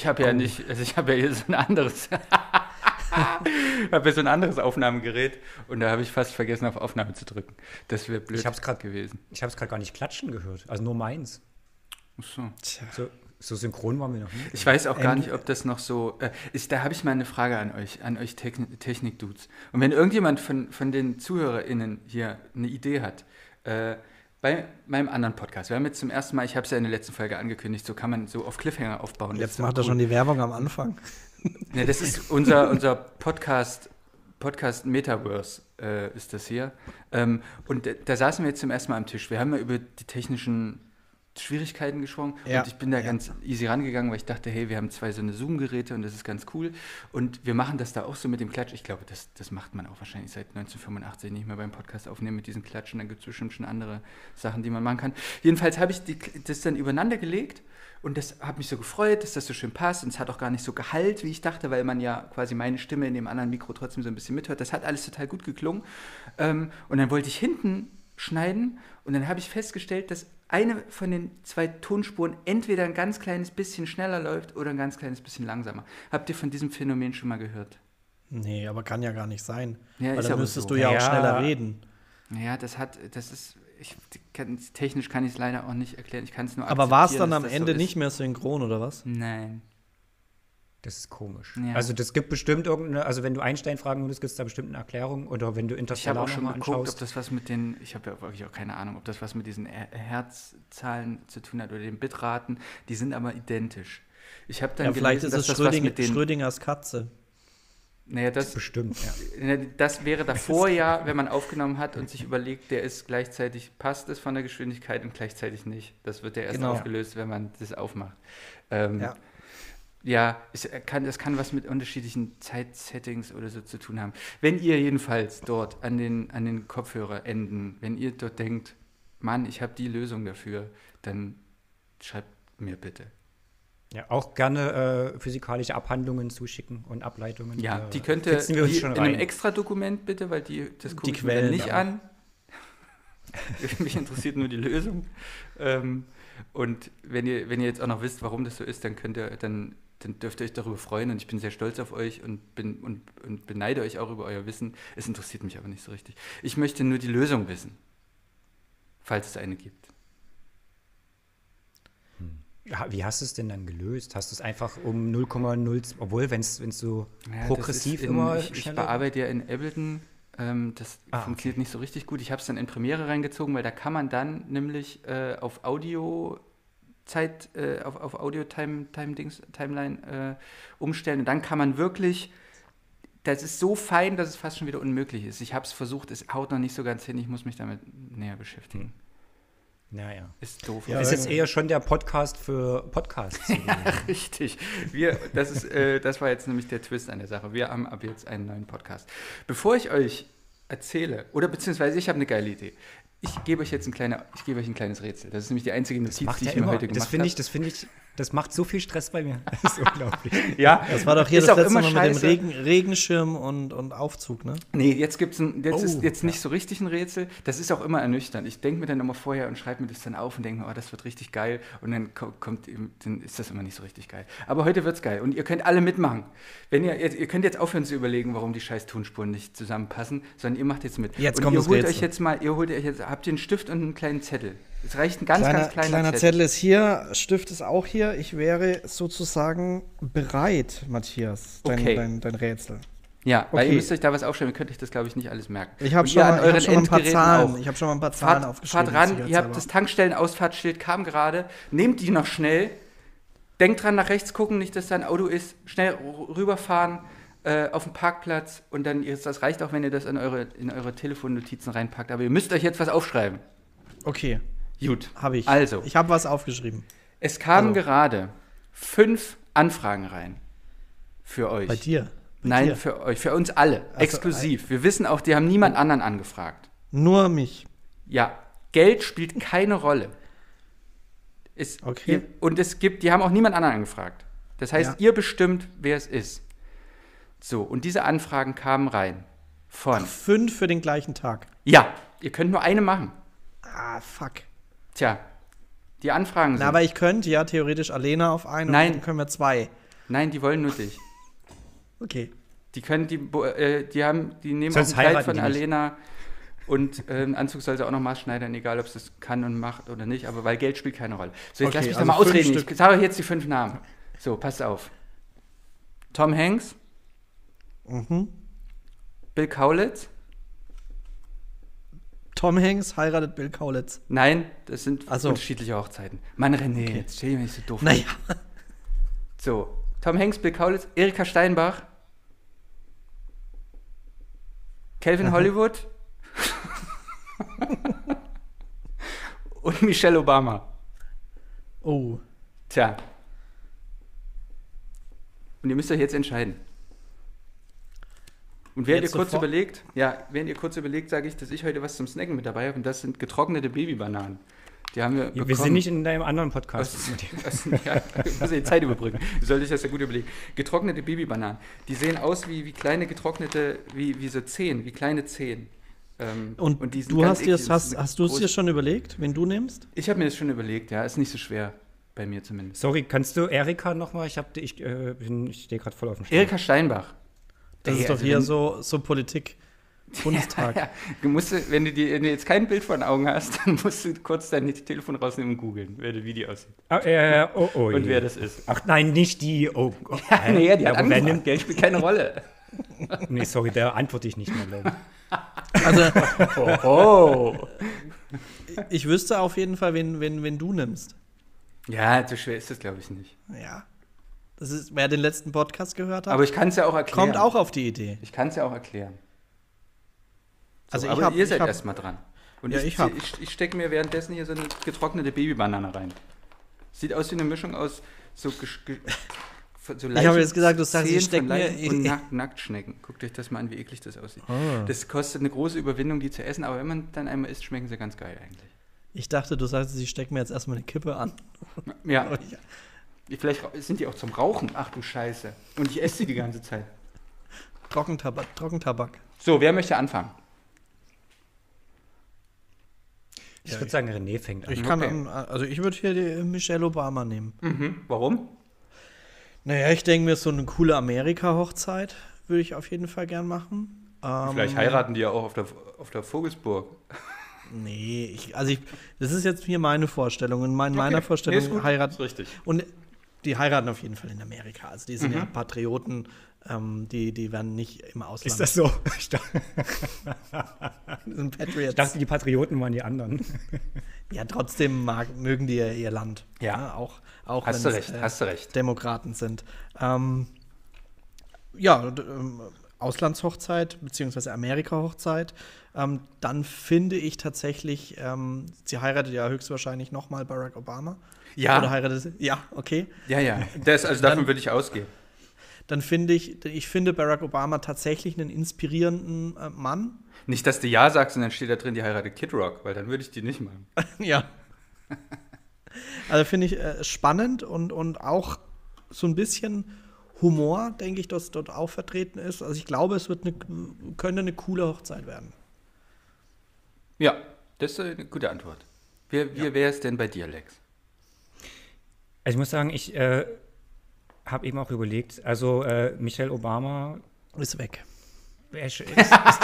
Ich habe ja nicht, also ich habe ja hier so ein anderes, habe ja so ein anderes Aufnahmegerät und da habe ich fast vergessen, auf Aufnahme zu drücken. Das wäre blöd Ich hab's grad- gewesen. Ich habe es gerade gar nicht klatschen gehört. Also nur meins. Ach so. So, so synchron waren wir noch nie. Ich weiß auch gar Ähm, nicht, ob das noch so. Äh, ist, da habe ich mal eine Frage an euch, an euch Techn Technik-Dudes. Und wenn irgendjemand von, von den ZuhörerInnen hier eine Idee hat, äh, bei meinem anderen Podcast, wir haben jetzt zum ersten Mal, ich habe es ja in der letzten Folge angekündigt, so kann man so auf Cliffhanger aufbauen. Jetzt macht er schon die Werbung am Anfang. Ja, das ist unser, unser Podcast, Podcast Metaverse äh, ist das hier. Ähm, und da, da saßen wir jetzt zum ersten Mal am Tisch. Wir haben ja über die technischen Schwierigkeiten gesprochen Ja, und ich bin da ja. ganz easy rangegangen, weil ich dachte, hey, wir haben zwei so eine Zoom-Geräte und das ist ganz cool. Und wir machen das da auch so mit dem Klatsch. Ich glaube, das, das macht man auch wahrscheinlich seit 1985 nicht mehr beim Podcast aufnehmen mit diesen Klatschen. Dann gibt es bestimmt schon andere Sachen, die man machen kann. Jedenfalls habe ich die, das dann übereinander gelegt und das hat mich so gefreut, dass das so schön passt. Und es hat auch gar nicht so Gehalt, wie ich dachte, weil man ja quasi meine Stimme in dem anderen Mikro trotzdem so ein bisschen mithört. Das hat alles total gut geklungen. Ähm, und dann wollte ich hinten schneiden und dann habe ich festgestellt, dass eine von den zwei Tonspuren entweder ein ganz kleines bisschen schneller läuft oder ein ganz kleines bisschen langsamer. Habt ihr von diesem Phänomen schon mal gehört? Nee, aber kann ja gar nicht sein. Ja, Weil dann müsstest so. du ja auch Ja. schneller reden. Ja, das hat, das ist, ich, kann, technisch kann ich es leider auch nicht erklären. Ich kann es nur Aber war es dann am Ende so nicht mehr synchron oder was? Nein. Das ist komisch. Ja. Also das gibt bestimmt irgendeine, also wenn du Einstein fragen würdest, gibt es da bestimmt eine Erklärung. Oder wenn du Ich habe Interstellar auch schon nochmal geguckt, ob anschaust. das was mit den, ich habe ja wirklich auch keine Ahnung, ob das was mit diesen Her- Herzzahlen zu tun hat oder den Bitraten. Die sind aber identisch. Ich habe dann Ja, vielleicht gelesen, ist es Schröding, mit den, Schrödingers Katze. naja, das, Bestimmt, ja. Das wäre davor ja, wenn man aufgenommen hat und sich überlegt, der ist gleichzeitig, passt es von der Geschwindigkeit und gleichzeitig nicht. Das wird ja erst Genau. aufgelöst, wenn man das aufmacht. Ähm, Ja. Ja, es kann, das kann was mit unterschiedlichen Zeitsettings oder so zu tun haben. Wenn ihr jedenfalls dort an den, an den Kopfhörerenden, wenn ihr dort denkt, Mann, ich habe die Lösung dafür, dann schreibt mir bitte. ja. Auch gerne äh, physikalische Abhandlungen zuschicken und Ableitungen. Ja, Äh, die könnte wir uns die schon in einem rein. extra Dokument bitte, weil die das gucke ich mir nicht an. Mich interessiert nur die Lösung. Ähm, und wenn ihr, wenn ihr jetzt auch noch wisst, warum das so ist, dann könnt ihr, dann, dann dürft ihr euch darüber freuen und ich bin sehr stolz auf euch und bin und, und beneide euch auch über euer Wissen. Es interessiert mich aber nicht so richtig. Ich möchte nur die Lösung wissen, falls es eine gibt. Ja, wie hast du es denn dann gelöst? Hast du es einfach um 0,0, obwohl, wenn es so Ja, progressiv ist in, immer Ich, ich bearbeite ja in Ableton. Ähm, das Ah, funktioniert nicht so richtig gut. Ich habe es dann in Premiere reingezogen, weil da kann man dann nämlich äh, auf Audio Zeit, äh, auf, auf Audio Time, Time Dings, Timeline äh, umstellen. Und dann kann man wirklich. Das ist so fein, dass es fast schon wieder unmöglich ist. Ich habe es versucht, es haut noch nicht so ganz hin. Ich muss mich damit näher beschäftigen. Naja. Ist doof. Ja, Es ist jetzt eher schon der Podcast für Podcasts. Richtig. Wir, das, ist, äh, das war jetzt nämlich der Twist an der Sache. Wir haben ab jetzt einen neuen Podcast. Bevor ich euch erzähle, oder beziehungsweise ich habe eine geile Idee. Ich gebe euch jetzt ein, kleiner, ich gebe euch ein kleines Rätsel. Das ist nämlich die einzige Notiz, die ja ich mir heute Das gemacht finde habe. ich, das finde ich, das macht so viel Stress bei mir. Das ist unglaublich. Ja, Das war doch hier ist das auch letzte immer Mal mit dem. Regen, Regenschirm und, und Aufzug, ne? Nee, jetzt gibt's ein, jetzt Oh, ist jetzt nicht so richtig ein Rätsel. Das ist auch immer ernüchternd. Ich denke mir dann immer vorher und schreibe mir das dann auf und denke mir, oh, das wird richtig geil. Und dann ko- kommt, eben- dann ist das immer nicht so richtig geil. Aber heute wird's geil. Und ihr könnt alle mitmachen. Wenn ihr, ihr, ihr könnt jetzt aufhören zu überlegen, warum die scheiß Tonspuren nicht zusammenpassen, sondern ihr macht jetzt mit. Jetzt und kommt ihr das holt Rätsel. euch jetzt mal, ihr holt euch jetzt, habt ihr einen Stift und einen kleinen Zettel. Es reicht ein ganz, kleiner, ganz kleiner, kleiner Zettel. Zettel ist hier, Stift ist auch hier. Ich wäre sozusagen bereit, Matthias, dein, Okay. dein, dein Rätsel. Ja, weil Okay. ihr müsst euch da was aufschreiben. Ihr könnt euch das, glaube ich, nicht alles merken. Ich habe schon, mal- ich hab schon ein paar Zahlen. auch. Ich habe schon mal ein paar Zahlen Fahrt, aufgeschrieben. fahrt ran, ihr habt sicherheitshalber. das Tankstellenausfahrtsschild kam gerade, nehmt die noch schnell Denkt dran, nach rechts gucken, nicht, dass da ein Auto ist. Schnell rüberfahren äh, auf den Parkplatz und dann, ist- das reicht auch, wenn ihr das in eure, in eure Telefonnotizen reinpackt. Aber ihr müsst euch jetzt was aufschreiben. Okay, Gut. habe ich. Also, Ich habe was aufgeschrieben. es kamen Also. gerade fünf Anfragen rein. Für euch. Bei dir. Bei Nein, dir. für euch, für uns alle. Also, exklusiv. Wir wissen auch, die haben niemand anderen angefragt. Nur mich. Ja, Geld spielt keine Rolle. Es, Okay. Ihr, und es gibt, die haben auch niemand anderen angefragt. Das heißt, Ja. ihr bestimmt, wer es ist. So, und diese Anfragen kamen rein von. Fünf für den gleichen Tag. Ja, ihr könnt nur eine machen. Ah, fuck. Tja, die Anfragen sind. Na, aber ich könnte ja theoretisch Alena auf einen Nein. und dann können wir zwei. nein, die wollen nur dich. Okay. Die können die, äh, die haben, die nehmen Sonst auch ein Kleid von. Alena und äh, einen Anzug soll sie auch noch maßschneidern, egal ob sie das kann und macht oder nicht, aber weil Geld spielt keine Rolle. So, jetzt Okay, lass mich also doch mal ausreden. Stück. Ich sage euch jetzt die fünf Namen. So, passt auf. Tom Hanks, Mhm. Bill Kaulitz. Tom Hanks heiratet Bill Kaulitz. Nein, das sind Ach so. unterschiedliche Hochzeiten. Mann, René, jetzt stell dir nicht so doof. Naja. So, Tom Hanks, Bill Kaulitz, Erika Steinbach, Calvin Hollywood und Michelle Obama. Oh. Tja. Und ihr müsst euch jetzt entscheiden. Und während Jetzt ihr kurz sofort? überlegt, ja, während ihr kurz überlegt, sage ich, dass ich heute was zum Snacken mit dabei habe und das sind getrocknete Babybananen. Die haben wir Wir bekommen. sind nicht in deinem anderen Podcast. Was, was, ja, ich muss die Zeit überbrücken. Wie soll ich das ja gut überlegen? Getrocknete Babybananen. Die sehen aus wie, wie kleine getrocknete, wie, wie so Zehen, wie kleine Zehen. Ähm, Und, die sind du hast dir hast, Das ist hast du es dir schon überlegt, wen du nimmst? Ich habe mir das schon überlegt, ja. Ist nicht so schwer. Bei mir zumindest. Sorry, kannst du Erika nochmal? Ich, hab, ich, äh, bin- ich stehe gerade voll auf dem Schlauch. Erika Steinbach. Das Ey, ist doch also hier wenn- so, so Politik. Bundestag. Ja, du musst, wenn, du die, wenn du jetzt kein Bild vor den Augen hast, dann musst du kurz dein Telefon rausnehmen und googeln, wer das Video aussieht. Ah, äh, oh, oh, Und je. wer das ist. Ach nein, nicht die. Oh, oh, hä? nee, die hat angefragt. nimmt, Geld spielt keine Rolle. Nee, sorry, da antworte ich nicht mehr. glaube ich. Also, Oh. ich wüsste auf jeden Fall, wen, wen, wen du nimmst. Ja, so schwer ist das, glaube ich, nicht. Ja. Das ist, wer den letzten Podcast gehört hat, Aber ich kann es ja auch erklären. kommt auch auf die Idee. Ich kann es ja auch erklären. So, Also aber hab- ihr seid erstmal dran. Und Ja, ich, ich ich, ich stecke mir währenddessen hier so eine getrocknete Babybanane rein. Sieht aus wie eine Mischung aus so, so Ich habe jetzt gesagt, du sagst, ich Zehen steck von mir- und Nack Nacktschnecken. Guckt euch das mal an, wie eklig das aussieht. Ah. Das kostet eine große Überwindung, die zu essen, aber wenn man dann einmal isst, schmecken sie ganz geil eigentlich. Ich dachte, du sagst, ich stecke mir jetzt erstmal eine Kippe an. Ja, Oh, vielleicht sind die auch zum Rauchen. Ach du Scheiße. Und ich esse sie die ganze Zeit. Trockentabak. Trockentabak. So, wer möchte anfangen? Ich würde sagen, René fängt an. Ich kann, Okay. ähm, also ich würde hier die Michelle Obama nehmen. Mhm. Warum? Naja, ich denke mir, so eine coole Amerika-Hochzeit würde ich auf jeden Fall gern machen. Ähm, Vielleicht heiraten die ja auch auf der, auf der Vogelsburg. Nee, ich, also ich, das ist jetzt hier meine Vorstellung. In mein, meiner Okay. Vorstellung Nee. Ist richtig. Und die heiraten auf jeden Fall in Amerika. Also die sind Mhm. ja Patrioten, ähm, die, die werden nicht im Ausland. Ist das so? Ich dachte, Die sind Patriots. ich dachte, die Patrioten waren die anderen. ja, trotzdem mag, mögen die ja ihr Land. Ja. auch auch Hast du wenn es, recht, äh, hast du recht. Demokraten sind. Ähm, ja, ähm, Auslandshochzeit beziehungsweise Amerika-Hochzeit. Ähm, dann finde ich tatsächlich, ähm, sie heiratet ja höchstwahrscheinlich nochmal Barack Obama. Ja. Oder heiratet? Ja, okay. Ja, ja. Das, also davon würde ich ausgehen. Dann finde ich, ich finde Barack Obama tatsächlich einen inspirierenden äh, Mann. Nicht, dass du Ja sagst und dann steht da drin, die heiratet Kid Rock, weil dann würde ich die nicht machen. ja. Also finde ich äh, spannend und, und auch so ein bisschen Humor, denke ich, dass dort auch vertreten ist. Also ich glaube, es wird eine, könnte eine coole Hochzeit werden. Ja, das ist eine gute Antwort. Wer, wie wäre es denn bei dir, Lex? Also ich muss sagen, ich äh, habe eben auch überlegt, also äh, Michelle Obama Ist weg. ist, ist,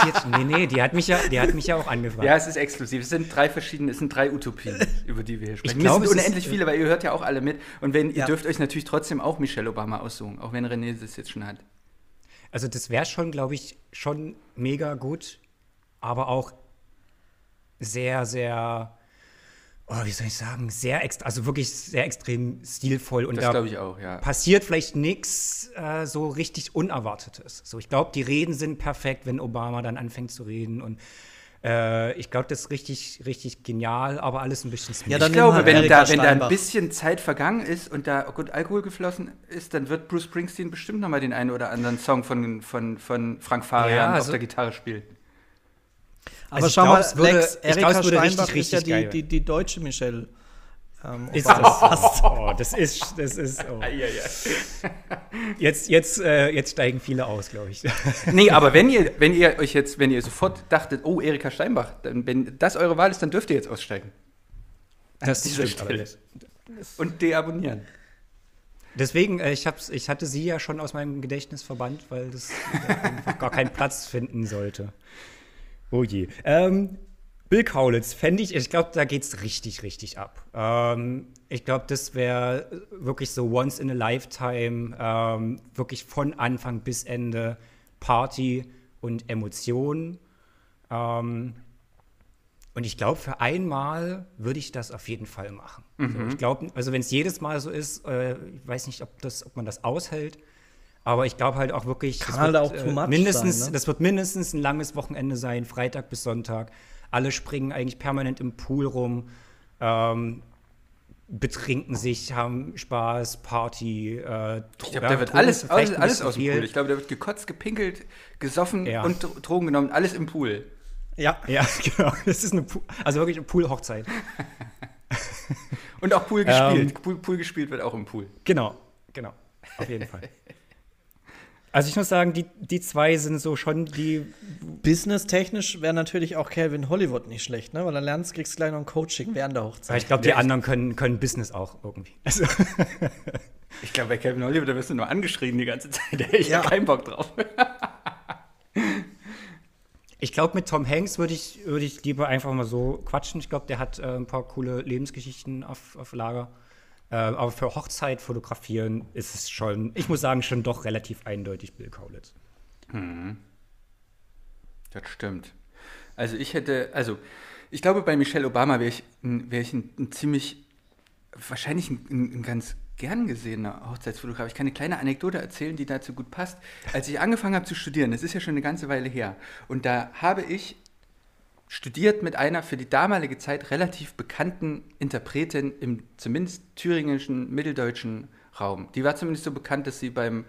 jetzt, nee, nee, die hat mich ja, die hat mich ja auch angefragt. Ja, es ist exklusiv. Es sind drei verschiedene, es sind drei Utopien, über die wir hier sprechen. glaube, es es sind ist- unendlich viele, weil ihr hört ja auch alle mit. Und wenn, ihr Ja. dürft euch natürlich trotzdem auch Michelle Obama aussuchen, auch wenn René das jetzt schon hat. Also das wäre schon, glaube ich, schon mega gut, aber auch sehr, sehr oh, wie soll ich sagen, sehr extra, also wirklich sehr extrem stilvoll. Und Das da glaube ich auch, ja. passiert vielleicht nichts äh, so richtig Unerwartetes. So, ich glaube, die Reden sind perfekt, wenn Obama dann anfängt zu reden. Und äh, ich glaube, das ist richtig, richtig genial, aber alles ein bisschen Ja, Ich glaube, wenn da, wenn da ein bisschen Zeit vergangen ist und da gut Alkohol geflossen ist, dann wird Bruce Springsteen bestimmt noch mal den einen oder anderen Song von, von, von Frank Farian Ja, auf also- der Gitarre spielen. Aber Also schau glaub, mal, es würde- Lex, glaub, Erika es würde richtig, Steinbach ist ja richtig die, die, die deutsche Michelle. Ähm, Ist Obama. das, oh, das ist, das ist, oh. Jetzt, jetzt, äh, jetzt steigen viele aus, glaube ich. Nee, aber wenn ihr, wenn ihr euch jetzt, wenn ihr sofort dachtet, oh, Erika Steinbach, dann, wenn das eure Wahl ist, dann dürft ihr jetzt aussteigen. Das dieser stimmt Stelle. Und deabonnieren. Deswegen, äh, ich, hab's, ich hatte sie ja schon aus meinem Gedächtnis verbannt, weil das äh, einfach gar keinen Platz finden sollte. Oh je. Ähm, Bill Kaulitz, fände ich, ich glaube, da geht's richtig, richtig ab. Ähm, ich glaube, das wäre wirklich so once in a lifetime, ähm, wirklich von Anfang bis Ende Party und Emotionen. Ähm, und ich glaube, für einmal würde ich das auf jeden Fall machen. So, ich glaube, also wenn es jedes Mal so ist, äh, ich weiß nicht, ob, das, ob man das aushält. Aber ich glaube halt auch wirklich, Kann das halt wird, auch too much mindestens, sein, ne? das wird mindestens ein langes Wochenende sein, Freitag bis Sonntag. Alle springen eigentlich permanent im Pool rum, ähm, betrinken sich, haben Spaß, Party. Äh, Ich glaube, da wird alles, alles, alles aus dem Pool. Ich glaube, da wird gekotzt, gepinkelt, gesoffen Ja. und Dro- Drogen genommen, alles im Pool. Ja, Ja, genau. Das ist eine Pool, also wirklich eine Pool-Hochzeit. Und auch Pool Ähm. gespielt. Pool, Pool gespielt wird auch im Pool. Genau, genau. Auf jeden Fall. Also ich muss sagen, die, die zwei sind so schon die. businesstechnisch wäre natürlich auch Calvin Hollywood nicht schlecht, ne? Weil dann lernst, kriegst du gleich noch ein Coaching während der Aber Hochzeit. ich glaube, die anderen können, können Business auch irgendwie. Also, Ich glaube, bei Kevin Oliver, da wirst du nur angeschrien die ganze Zeit. Da hätte ich ja Ja. keinen Bock drauf. ich glaube, mit Tom Hanks würde ich, würd ich lieber einfach mal so quatschen. Ich glaube, der hat äh, ein paar coole Lebensgeschichten auf, auf Lager. Äh, aber für Hochzeit fotografieren ist es schon, ich muss sagen, schon doch relativ eindeutig Bill Kaulitz. Das stimmt. Also ich hätte, also ich glaube, bei Michelle Obama wäre ich, wär ich ein, ein ziemlich, wahrscheinlich ein, ein, ein ganz gern gesehener Hochzeitsfotograf. Ich kann eine kleine Anekdote erzählen, die dazu gut passt. Als ich angefangen habe zu studieren, das ist ja schon eine ganze Weile her, und da habe ich studiert mit einer für die damalige Zeit relativ bekannten Interpretin im zumindest thüringischen, mitteldeutschen Raum. Die war zumindest so bekannt, dass sie beim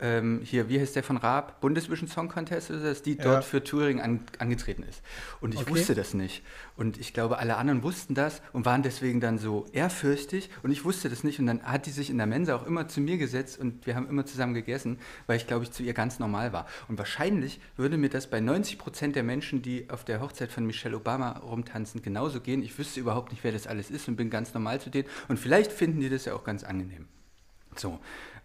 ähm, hier, wie heißt der von Raab, Bundesvision Song Contest, oder dass die Ja. dort für Thüringen an, angetreten ist. Und ich Okay. wusste das nicht. Und ich glaube, alle anderen wussten das und waren deswegen dann so ehrfürchtig. Und ich wusste das nicht. Und dann hat die sich in der Mensa auch immer zu mir gesetzt und wir haben immer zusammen gegessen, weil ich, glaube ich, zu ihr ganz normal war. Und wahrscheinlich würde mir das bei 90 Prozent der Menschen, die auf der Hochzeit von Michelle Obama rumtanzen, genauso gehen. Ich wüsste überhaupt nicht, wer das alles ist und bin ganz normal zu denen. Und vielleicht finden die das ja auch ganz angenehm. So.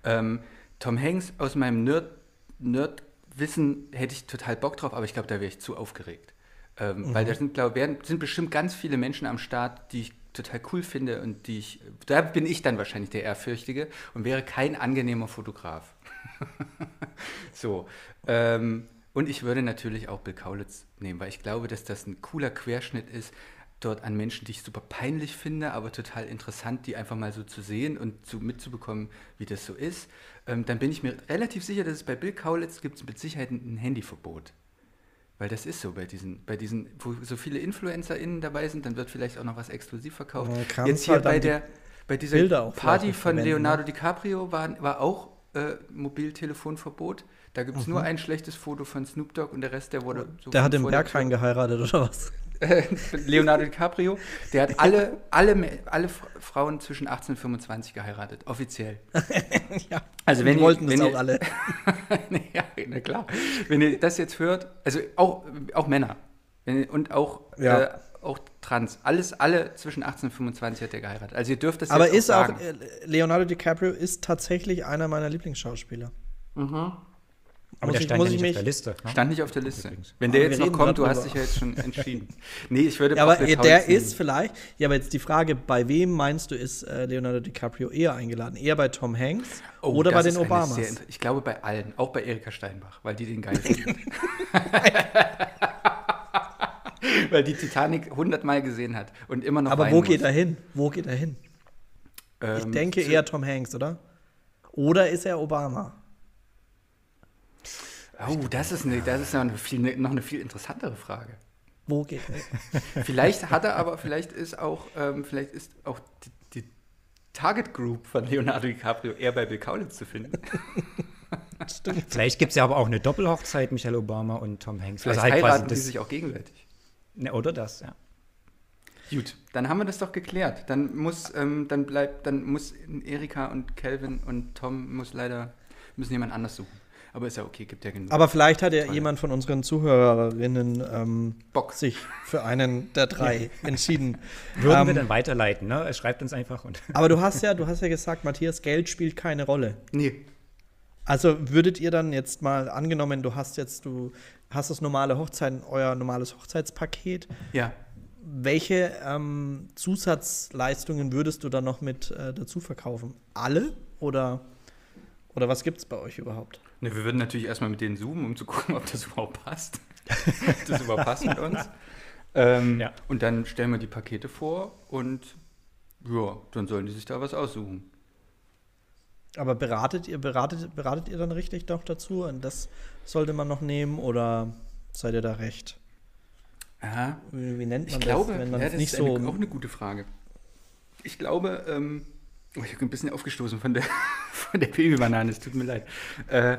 Ähm, Tom Hanks aus meinem Nerd, Nerdwissen hätte ich total Bock drauf, aber ich glaube, da wäre ich zu aufgeregt. Ähm, Weil da sind, glaube sind bestimmt ganz viele Menschen am Start, die ich total cool finde und die ich, da bin ich dann wahrscheinlich der Ehrfürchtige und wäre kein angenehmer Fotograf. so. Ähm, und ich würde natürlich auch Bill Kaulitz nehmen, weil ich glaube, dass das ein cooler Querschnitt ist, dort an Menschen, die ich super peinlich finde, aber total interessant, die einfach mal so zu sehen und zu, mitzubekommen, wie das so ist. Ähm, dann bin ich mir relativ sicher, dass es bei Bill Kaulitz gibt es mit Sicherheit ein, Handyverbot. Weil das ist so bei diesen, bei diesen, wo so viele InfluencerInnen dabei sind, dann wird vielleicht auch noch was exklusiv verkauft. Ja, Jetzt hier bei der, bei dieser Party von verwenden, Leonardo ne? DiCaprio war, war auch äh, Mobiltelefonverbot. Da gibt es nur Mhm. ein schlechtes Foto von Snoop Dogg und der Rest, der wurde so Der hat im vor der Berghain Tür- geheiratet, oder was? Leonardo DiCaprio, der hat alle, alle, alle Frauen zwischen 18 und 25 geheiratet, offiziell. ja. Also wenn Die ihr- wollten wenn das ihr- auch alle. ja, na klar. Wenn ihr das jetzt hört, also auch, auch Männer wenn und auch, Ja. äh, auch Trans, alles, alle zwischen 18 und 25 hat er geheiratet. Also ihr dürft das Aber jetzt ist auch, sagen. äh, Leonardo DiCaprio ist tatsächlich einer meiner Lieblingsschauspieler. Aber Muss der ich- stand muss ja ich nicht auf mich- der Liste. Ne? Stand nicht auf der Liste. Übrigens. Wenn der Aber jetzt noch kommt, du hast dich ja jetzt schon entschieden. Nee, ich würde Ja, aber der nehmen. ist vielleicht, ja, aber jetzt die Frage, bei wem meinst du, ist äh, Leonardo DiCaprio eher eingeladen? Eher bei Tom Hanks Oh, oder bei den Obamas? sehr ich glaube bei allen, auch bei Erika Steinbach, weil die den geil finden. weil die Titanic hundertmal gesehen hat und immer noch Aber wo geht muss. er hin? Wo geht er hin? Ich Ähm, denke zu- eher Tom Hanks, oder? Oder ist er Obama? Oh, das ist, eine, das ist noch, eine viel, noch eine viel interessantere Frage. Wo geht er? Vielleicht hat er aber, vielleicht ist auch, ähm, vielleicht ist auch die, die Target Group von Leonardo DiCaprio eher bei Bill Kaulitz zu finden. Stimmt. Vielleicht gibt es ja aber auch eine Doppelhochzeit, Michelle Obama und Tom Hanks. Vielleicht halt quasi heiraten die sich auch gegenseitig. Ne, oder das, ja. Gut, dann haben wir das doch geklärt. Dann muss, ähm, dann bleibt, dann muss Erika und Calvin und Tom muss leider müssen jemand anders suchen. Aber ist ja okay, gibt ja genug. Aber vielleicht hat ja jemand von unseren Zuhörerinnen ähm, Bock. sich für einen der drei entschieden. Würden wir Ähm, dann weiterleiten, ne? Schreibt uns einfach und. Aber du hast ja, du hast ja gesagt, Matthias, Geld spielt keine Rolle. nee, Also würdet ihr dann jetzt mal angenommen, du hast jetzt, du hast das normale Hochzeit, euer normales Hochzeitspaket. ja. Welche ähm, Zusatzleistungen würdest du dann noch mit äh, dazu verkaufen? Alle? Oder, oder was gibt es bei euch überhaupt? Ne, wir würden natürlich erstmal mit denen zoomen, um zu gucken, ob das überhaupt passt. ob das überhaupt passt mit uns. Ähm, Ja. Und dann stellen wir die Pakete vor und ja, dann sollen die sich da was aussuchen. Aber beratet ihr, beratet, beratet ihr dann richtig doch dazu? Und das sollte man noch nehmen oder seid ihr da recht? Aha. Wie, wie nennt Ich man glaube, das, wenn ja, man das es nicht ist so. eine, auch eine gute Frage. Ich glaube, ähm, ich bin ein bisschen aufgestoßen von der, von der Babybanane, es tut mir leid. Äh,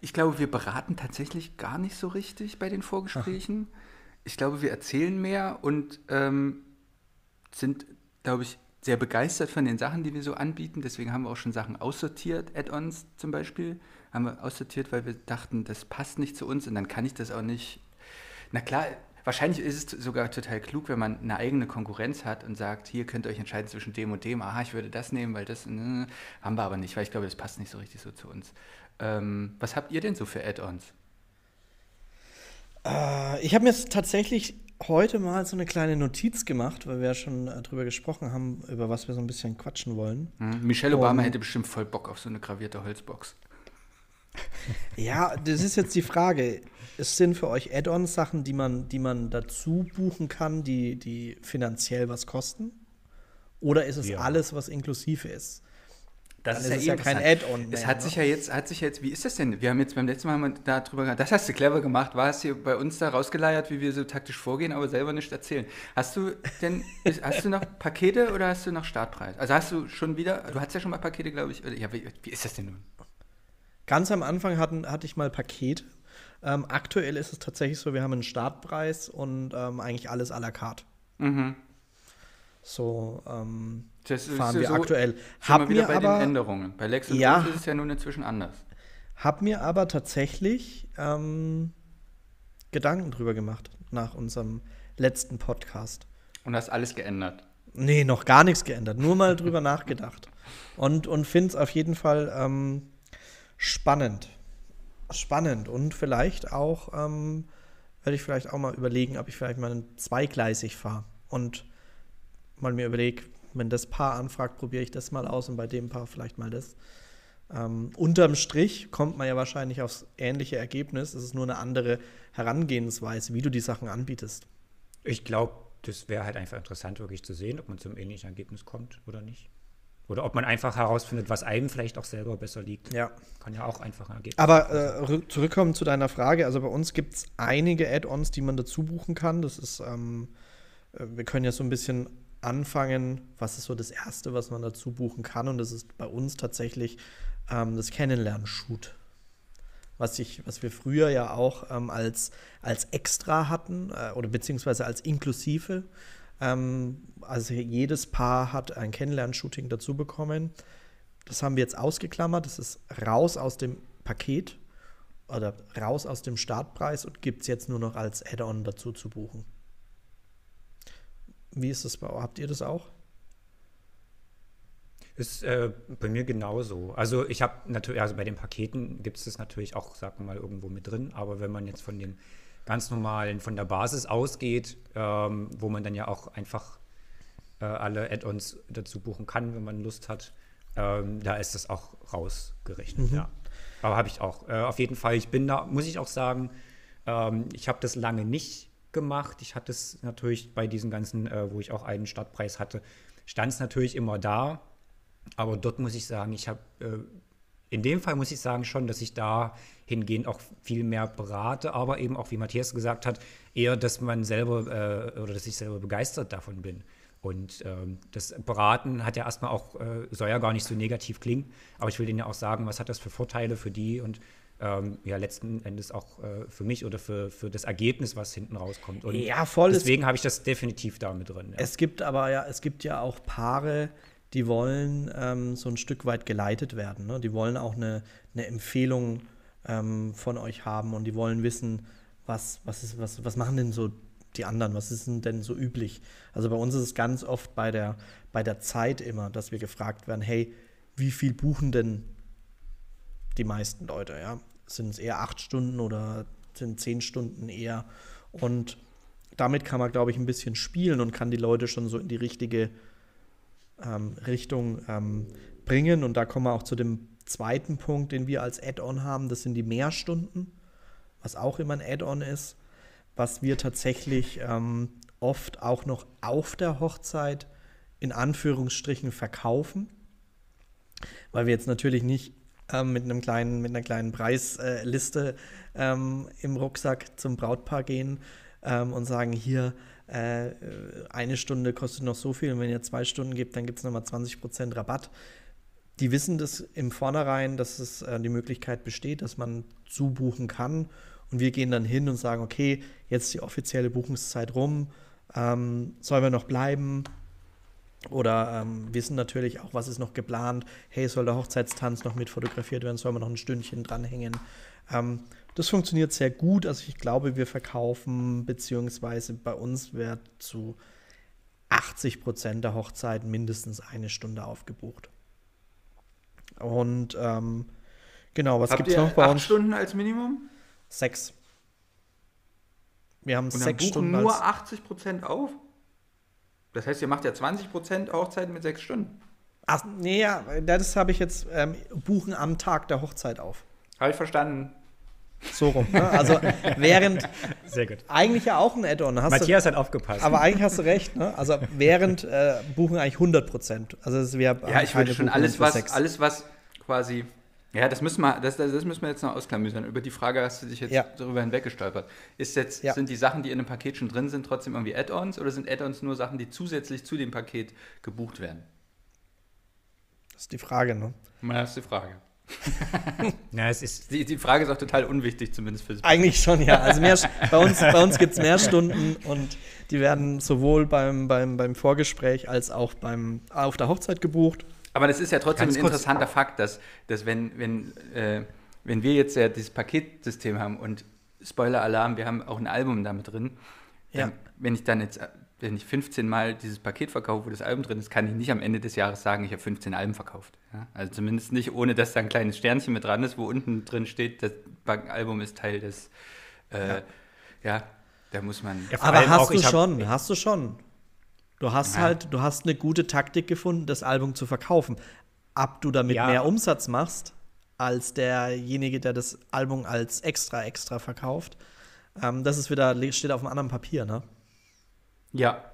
ich glaube, wir beraten tatsächlich gar nicht so richtig bei den Vorgesprächen. Ich glaube, wir erzählen mehr und ähm, sind, glaube ich, sehr begeistert von den Sachen, die wir so anbieten. Deswegen haben wir auch schon Sachen aussortiert, Add-ons zum Beispiel. Haben wir aussortiert, weil wir dachten, das passt nicht zu uns und dann kann ich das auch nicht. Na klar, wahrscheinlich ist es sogar total klug, wenn man eine eigene Konkurrenz hat und sagt, hier könnt ihr euch entscheiden zwischen dem und dem. Aha, ich würde das nehmen, weil das äh, haben wir aber nicht, weil ich glaube, das passt nicht so richtig so zu uns. Ähm, was habt ihr denn so für Add-ons? Äh, ich habe mir jetzt tatsächlich heute mal so eine kleine Notiz gemacht, weil wir ja schon äh, drüber gesprochen haben, über was wir so ein bisschen quatschen wollen. Hm? Michelle Obama Um- hätte bestimmt voll Bock auf so eine gravierte Holzbox. Ja, das ist jetzt die Frage. Es sind für euch Add-ons Sachen, die man, die man dazu buchen kann, die, die finanziell was kosten? Oder ist es Ja. alles, was inklusive ist? Das Dann ist es ja kein. Add-on Es hat ne? sich ja jetzt, hat sich jetzt, wie ist das denn? Wir haben jetzt beim letzten Mal darüber gehabt, das hast du clever gemacht, war es hier bei uns da rausgeleiert, wie wir so taktisch vorgehen, aber selber nicht erzählen. Hast du denn, ist, hast du noch Pakete oder hast du noch Startpreis? Also hast du schon wieder, du hattest ja schon mal Pakete, glaube ich. Oder, ja, wie, wie ist das denn nun? Ganz am Anfang hatten, hatte ich mal Pakete. Ähm, aktuell ist es tatsächlich so, wir haben einen Startpreis und ähm, eigentlich alles à la carte. Mhm. So ähm, Das ist fahren wir so- aktuell. Hab wieder mir, bei den aber, Änderungen. Bei Lex und Ja. Ist es ja nun inzwischen anders. hab mir aber tatsächlich ähm, Gedanken drüber gemacht nach unserem letzten Podcast. Und hast alles geändert. Nee, noch gar nichts geändert. Nur mal drüber nachgedacht. Und, und finde es auf jeden Fall ähm, spannend. Spannend. Und vielleicht auch, ähm, werde ich vielleicht auch mal überlegen, ob ich vielleicht mal zweigleisig fahre. Und mal mir überlege, wenn das Paar anfragt, probiere ich das mal aus und bei dem Paar vielleicht mal das. Ähm, unterm Strich kommt man ja wahrscheinlich aufs ähnliche Ergebnis. Es ist nur eine andere Herangehensweise, wie du die Sachen anbietest. Ich glaube, das wäre halt einfach interessant, wirklich zu sehen, ob man zum ähnlichen Ergebnis kommt oder nicht. Oder ob man einfach herausfindet, was einem vielleicht auch selber besser liegt. Ja. Kann ja auch einfach ein Ergebnis Aber äh, rück- zurückkommen zu deiner Frage. Also bei uns gibt es einige Add-ons, die man dazu buchen kann. Das ist, ähm, äh, wir können ja so ein bisschen anfangen, was ist so das Erste, was man dazu buchen kann. Und das ist bei uns tatsächlich ähm, das Kennenlernen-Shoot. Was, ich, was wir früher ja auch ähm, als, als Extra hatten äh, oder beziehungsweise als inklusive. Ähm, also jedes Paar hat ein Kennenlern-Shooting dazu bekommen. Das haben wir jetzt ausgeklammert. Das ist raus aus dem Paket oder raus aus dem Startpreis und gibt es jetzt nur noch als Add-on dazu zu buchen. Wie ist das bei? Habt ihr das auch? Ist äh, bei mir genauso. Also ich habe natürlich, also bei den Paketen gibt es das natürlich auch, sagen wir mal, irgendwo mit drin. Aber wenn man jetzt von den ganz normalen, von der Basis ausgeht, ähm, wo man dann ja auch einfach äh, alle Add-ons dazu buchen kann, wenn man Lust hat, ähm, da ist das auch rausgerechnet, ja. Aber habe ich auch. Äh, auf jeden Fall, ich bin da, muss ich auch sagen, ähm, ich habe das lange nicht gemacht. Ich hatte es natürlich bei diesen ganzen, äh, wo ich auch einen Startpreis hatte, stand es natürlich immer da. Aber dort muss ich sagen, ich habe äh, in dem Fall muss ich sagen schon, dass ich da hingehend auch viel mehr berate, aber eben auch, wie Matthias gesagt hat, eher, dass man selber äh, oder dass ich selber begeistert davon bin. Und ähm, das Beraten hat ja erstmal auch, äh, soll ja gar nicht so negativ klingen, aber ich will Ihnen ja auch sagen, was hat das für Vorteile für die und ähm, ja, letzten Endes auch äh, für mich oder für, für das Ergebnis, was hinten rauskommt. Und Ja, voll. Deswegen habe ich das definitiv da mit drin. Ja. Es gibt aber ja, es gibt ja auch Paare, die wollen ähm, so ein Stück weit geleitet werden. Ne? Die wollen auch eine, eine Empfehlung ähm, von euch haben und die wollen wissen, was, was, ist, was, was machen denn so die anderen, was ist denn so üblich? Also bei uns ist es ganz oft bei der, bei der Zeit immer, dass wir gefragt werden, hey, wie viel buchen denn die meisten Leute, ja? Sind es eher acht Stunden oder sind zehn Stunden eher? Und damit kann man, glaube ich, ein bisschen spielen und kann die Leute schon so in die richtige ähm, Richtung ähm, bringen. Und da kommen wir auch zu dem zweiten Punkt, den wir als Add-on haben. Das sind die Mehrstunden, was auch immer ein Add-on ist, was wir tatsächlich ähm, oft auch noch auf der Hochzeit in Anführungsstrichen verkaufen, weil wir jetzt natürlich nicht ähm, mit einem kleinen, mit einer kleinen Preisliste ähm, im Rucksack zum Brautpaar gehen ähm, und sagen, hier äh, eine Stunde kostet noch so viel und wenn ihr zwei Stunden gebt, dann gibt es nochmal 20% Rabatt. Die wissen das im Vornherein, dass es äh, die Möglichkeit besteht, dass man zubuchen kann und wir gehen dann hin und sagen, okay, jetzt die offizielle Buchungszeit rum, ähm, sollen wir noch bleiben? Oder ähm, wissen natürlich auch, was ist noch geplant. Hey, soll der Hochzeitstanz noch mit fotografiert werden? Sollen wir noch ein Stündchen dranhängen? Ähm, das funktioniert sehr gut. Also ich glaube, wir verkaufen, beziehungsweise bei uns wird zu 80 Prozent der Hochzeiten mindestens eine Stunde aufgebucht. Und ähm, genau, was gibt es noch bei acht uns? Stunden als Minimum? Sechs. Wir haben Und dann sechs buchen Stunden nur als 80 Prozent auf? Das heißt, ihr macht ja 20 Prozent Hochzeiten mit sechs Stunden. Ach, nee, ja, das habe ich jetzt ähm, buchen am Tag der Hochzeit auf. Habe ich verstanden. So rum. Ne? Also während Sehr gut. eigentlich ja auch ein Add-on. hast Matthias hat aufgepasst. Du, aber eigentlich hast du recht. Ne? Also während äh, buchen eigentlich 100 Prozent. Also es wäre Ja, ich würde schon alles, was, sechs. alles, was quasi. Ja, das müssen wir, das, das das müssen wir jetzt noch ausklamüsern. Über die Frage hast du dich jetzt Ja. darüber hinweggestolpert. Ist jetzt, Ja. Sind die Sachen, die in einem Paket schon drin sind, trotzdem irgendwie Add-ons oder sind Add-ons nur Sachen, die zusätzlich zu dem Paket gebucht werden? Das ist die Frage. Ne? Das ist die Frage. Na, es ist Die, die Frage ist auch total unwichtig, zumindest für Eigentlich schon, ja. Also mehr, bei uns, bei uns gibt es mehr Stunden und die werden sowohl beim, beim, beim Vorgespräch als auch beim, auf der Hochzeit gebucht. Aber das ist ja trotzdem Ganz ein kurz. interessanter Fakt, dass, dass wenn, wenn, äh, wenn wir jetzt ja dieses Paketsystem haben und Spoiler-Alarm, wir haben auch ein Album damit drin, Ja. dann, wenn ich dann jetzt, wenn ich 15 Mal dieses Paket verkaufe, wo das Album drin ist, kann ich nicht am Ende des Jahres sagen, ich habe 15 Alben verkauft. Ja? Also zumindest nicht, ohne dass da ein kleines Sternchen mit dran ist, wo unten drin steht, das Album ist Teil des, äh, ja. da muss man. Ja, Aber hast auch, du ich hab- schon, hast du schon. Du hast Ja. halt, du hast eine gute Taktik gefunden, das Album zu verkaufen. Ab du damit Ja. mehr Umsatz machst, als derjenige, der das Album als extra extra verkauft. Ähm, das ist wieder, steht auf einem anderen Papier, ne? Ja,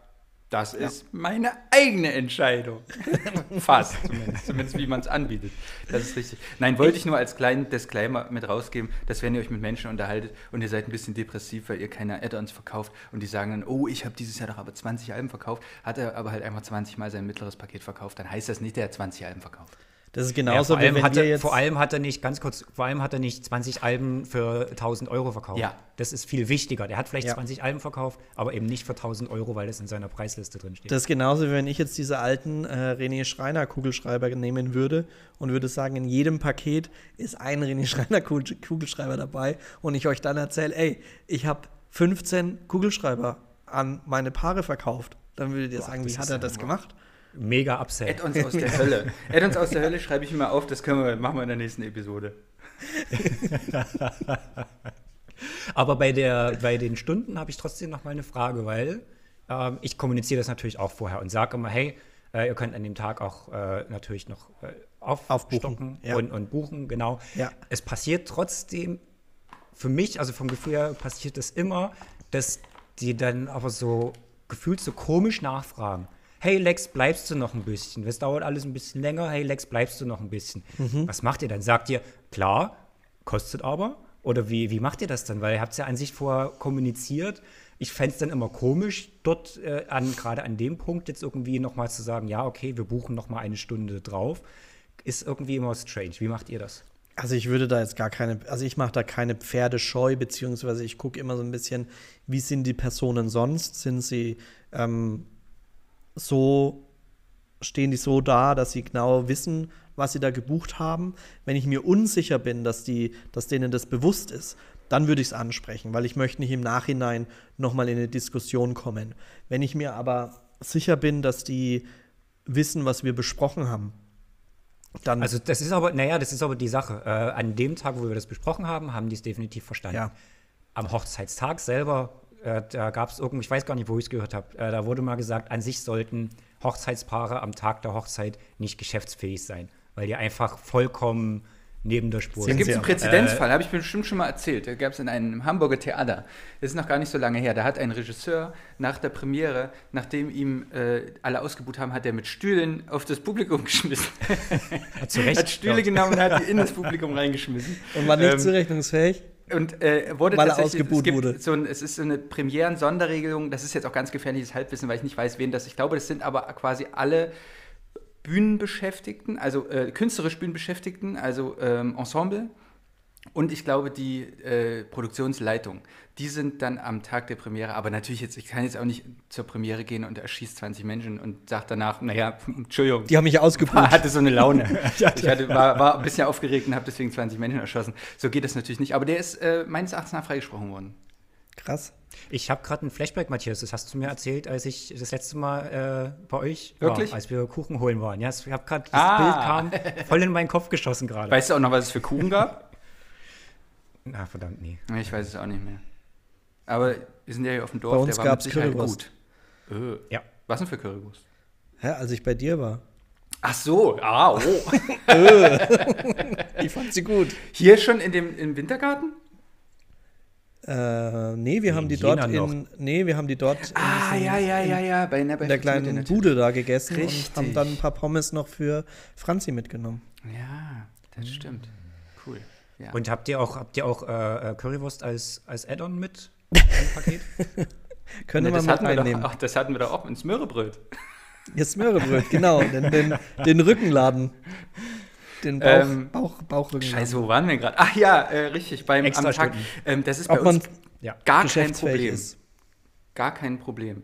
das ist meine eigene Entscheidung. Fast, zumindest, zumindest wie man es anbietet. Das ist richtig. Nein, wollte ich nur als kleinen Disclaimer mit rausgeben, dass wenn ihr euch mit Menschen unterhaltet und ihr seid ein bisschen depressiv, weil ihr keine Add-ons verkauft und die sagen dann, oh, ich habe dieses Jahr doch aber 20 Alben verkauft, hat er aber halt einfach 20 Mal sein mittleres Paket verkauft, dann heißt das nicht, der hat 20 Alben verkauft. Das ist Ja, genauso, vor, wie allem wenn hat wir er, jetzt. vor allem hat er nicht, ganz kurz, vor allem hat er nicht 20 Alben für 1000 Euro verkauft. Ja. Das ist viel wichtiger. Der hat vielleicht Ja. 20 Alben verkauft, aber eben nicht für 1000 Euro, weil das in seiner Preisliste drin steht. Das ist genauso, wie wenn ich jetzt diese alten äh, René Schreiner Kugelschreiber nehmen würde und würde sagen, in jedem Paket ist ein René Schreiner Kugel- Kugelschreiber dabei und ich euch dann erzähle, ey, ich habe 15 Kugelschreiber an meine Paare verkauft. Dann würdet ihr sagen, das wie hat er ja das nur- gemacht? Mega Upsell. Add-ons aus der Hölle. Add-ons aus der Hölle schreibe ich mir mal auf, das können wir, machen wir in der nächsten Episode. Aber bei, der, bei den Stunden habe ich trotzdem noch mal eine Frage, weil ähm, ich kommuniziere das natürlich auch vorher und sage immer, hey, äh, ihr könnt an dem Tag auch äh, natürlich noch äh, auf, Aufbuchen, aufstocken ja. und, und buchen, genau. Ja. Es passiert trotzdem, für mich, also vom Gefühl her, passiert es immer, dass die dann aber so gefühlt so komisch nachfragen. Hey Lex, bleibst du noch ein bisschen? Das dauert alles ein bisschen länger. Hey Lex, bleibst du noch ein bisschen? Was macht ihr dann? Sagt ihr, klar, kostet aber? Oder wie, wie macht ihr das dann? Weil ihr habt es ja an sich vorher kommuniziert. Ich fände es dann immer komisch, dort äh, an, gerade an dem Punkt jetzt irgendwie nochmal zu sagen, ja, okay, wir buchen nochmal eine Stunde drauf. Ist irgendwie immer strange. Wie macht ihr das? Also ich würde da jetzt gar keine, also ich mache da keine Pferdescheu, beziehungsweise ich gucke immer so ein bisschen, wie sind die Personen sonst? Sind sie ähm, so, stehen die so da, dass sie genau wissen, was sie da gebucht haben? Wenn ich mir unsicher bin, dass, die, dass denen das bewusst ist, dann würde ich es ansprechen, weil ich möchte nicht im Nachhinein nochmal in eine Diskussion kommen. Wenn ich mir aber sicher bin, dass die wissen, was wir besprochen haben, dann Also das ist aber, naja, das ist aber die Sache. Äh, an dem Tag, wo wir das besprochen haben, haben die es definitiv verstanden. Ja. Am Hochzeitstag selber, äh, da gab es irgendwie, ich weiß gar nicht, wo ich es gehört habe, äh, da wurde mal gesagt, an sich sollten Hochzeitspaare am Tag der Hochzeit nicht geschäftsfähig sein, weil die einfach vollkommen neben der Spur Da Sind gibt es einen aber. Präzedenzfall, habe ich bestimmt schon mal erzählt. Da gab es in einem Hamburger Theater. Das ist noch gar nicht so lange her. Da hat ein Regisseur nach der Premiere, nachdem ihm äh, alle ausgebucht haben, hat er mit Stühlen auf das Publikum geschmissen. Zu Recht. hat Stühle genommen und hat die in das Publikum reingeschmissen. und war nicht Ähm, zurechnungsfähig. Und äh, wurde Weil tatsächlich, es gibt wurde. So ein, es ist so eine Premieren-Sonderregelung, das ist jetzt auch ganz gefährliches Halbwissen, weil ich nicht weiß, wen das, ich glaube, das sind aber quasi alle Bühnenbeschäftigten, also äh, künstlerisch Bühnenbeschäftigten, also ähm, Ensemble und ich glaube die äh, Produktionsleitung. Die sind dann am Tag der Premiere, aber natürlich jetzt, ich kann jetzt auch nicht zur Premiere gehen und erschießt 20 Menschen und sagt danach, naja, Entschuldigung, Die haben mich ausgebucht. hatte so eine Laune. Ich hatte, war, war ein bisschen aufgeregt und habe deswegen 20 Menschen erschossen. So geht das natürlich nicht. Aber der ist äh, meines Erachtens nach freigesprochen worden. Krass. Ich habe gerade einen Flashback, Matthias. Das hast du mir erzählt, als ich das letzte Mal äh, bei euch Wirklich? war, als wir Kuchen holen waren. Ja, ich habe gerade das Ah. Bild kam voll in meinen Kopf geschossen gerade. Weißt du auch noch, was es für Kuchen gab? Na, verdammt, nee. Ich weiß es auch nicht mehr. Aber wir sind ja hier auf dem Dorf, Bei uns der war mit Sicherheit Currywurst. gut. Äh, Ja. Was denn für Currywurst? Hä, als ich bei dir war. Ach so, ah, oh. Ich fand sie gut. Hier schon in dem, im Wintergarten? Äh, nee, wir haben die Jena dort in, nee, wir haben die dort in Ah, diesem- ja, ja, ja, ja. Bei, na, bei in der kleinen Mitte Bude da gegessen Richtig. und haben dann ein paar Pommes noch für Franzi mitgenommen. Ja, das stimmt. Cool. Ja. Und habt ihr auch, habt ihr auch äh, äh, Currywurst als, als Add-on mit im Paket? Können Ne, wir das, mal hatten wir mitnehmen. doch, ach, das hatten wir doch auch ins Möhrebröt. Jetzt Möhrebröt, genau. Den, den, den Rückenladen. Den Bauch, Ähm, Bauch, Bauchrückenladen. Scheiße, wo waren wir gerade? Ach ja, äh, richtig, beim Extra am Tag. Ähm, das ist bei Ob man uns Ja. gar kein Problem. ist. Gar kein Problem.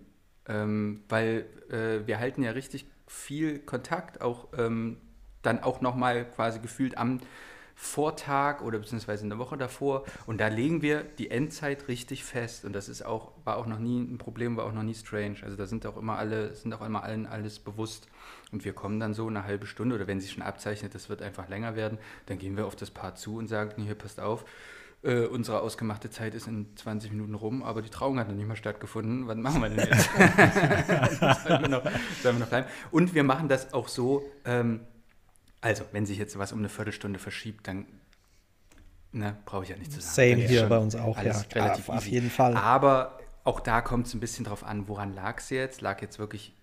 Ähm, weil äh, wir halten ja richtig viel Kontakt, auch ähm, dann auch nochmal quasi gefühlt am Vortag oder beziehungsweise in der Woche davor. Und da legen wir die Endzeit richtig fest. Und das ist auch, war auch noch nie ein Problem, war auch noch nie strange. Also da sind auch immer alle, sind auch immer allen alles bewusst. Und wir kommen dann so eine halbe Stunde oder wenn sich schon abzeichnet, das wird einfach länger werden, dann gehen wir auf das Paar zu und sagen, hier passt auf, äh, unsere ausgemachte Zeit ist in 20 Minuten rum, aber die Trauung hat noch nicht mal stattgefunden. Was machen wir denn jetzt? sollen, wir noch, sollen wir noch bleiben? Und wir machen das auch so, ähm, also wenn sich jetzt was um eine Viertelstunde verschiebt, dann ne, brauche ich ja nicht zu sagen. Same Dann hier bei uns auch, ja. Relativ Auf easy. jeden Fall. Aber auch da kommt es ein bisschen drauf an, woran lag es jetzt? Lag jetzt wirklich,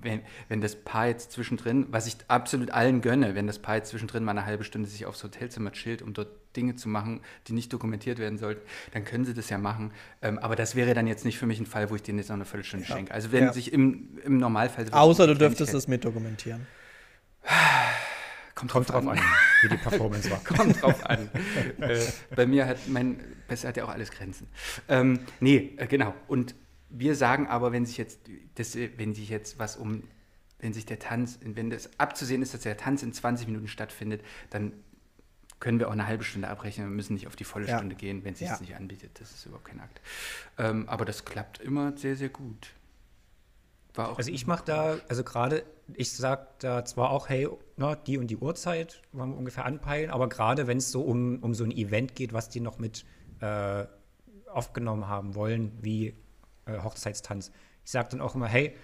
wenn, wenn das Paar jetzt zwischendrin, was ich absolut allen gönne, wenn das Paar jetzt zwischendrin mal eine halbe Stunde sich aufs Hotelzimmer chillt, um dort Dinge zu machen, die nicht dokumentiert werden sollten, dann können sie das ja machen. Ähm, aber das wäre dann jetzt nicht für mich ein Fall, wo ich denen jetzt noch eine Viertelstunde schenke. Also wenn Ja. sich im, im Normalfall... Außer du dürftest es mitdokumentieren. Kommt, Kommt drauf an, wie die Performance war. Kommt drauf an. äh, bei mir hat mein, besser hat ja auch alles Grenzen. Ähm, nee, äh, genau. Und wir sagen aber, wenn sich jetzt, das, äh, wenn sich jetzt was um, wenn sich der Tanz, wenn das abzusehen ist, dass der Tanz in 20 Minuten stattfindet, dann können wir auch eine halbe Stunde abrechnen. Wir müssen nicht auf die volle Ja. Stunde gehen, wenn es sich Ja. nicht anbietet. Das ist überhaupt kein Akt. Ähm, aber das klappt immer sehr, sehr gut. War auch Also ich mache da, also gerade, ich sag da zwar auch, hey, na, die und die Uhrzeit wollen wir ungefähr anpeilen, aber gerade wenn es so um, um so ein Event geht, was die noch mit äh, aufgenommen haben wollen, wie äh, Hochzeitstanz, ich sage dann auch immer, hey,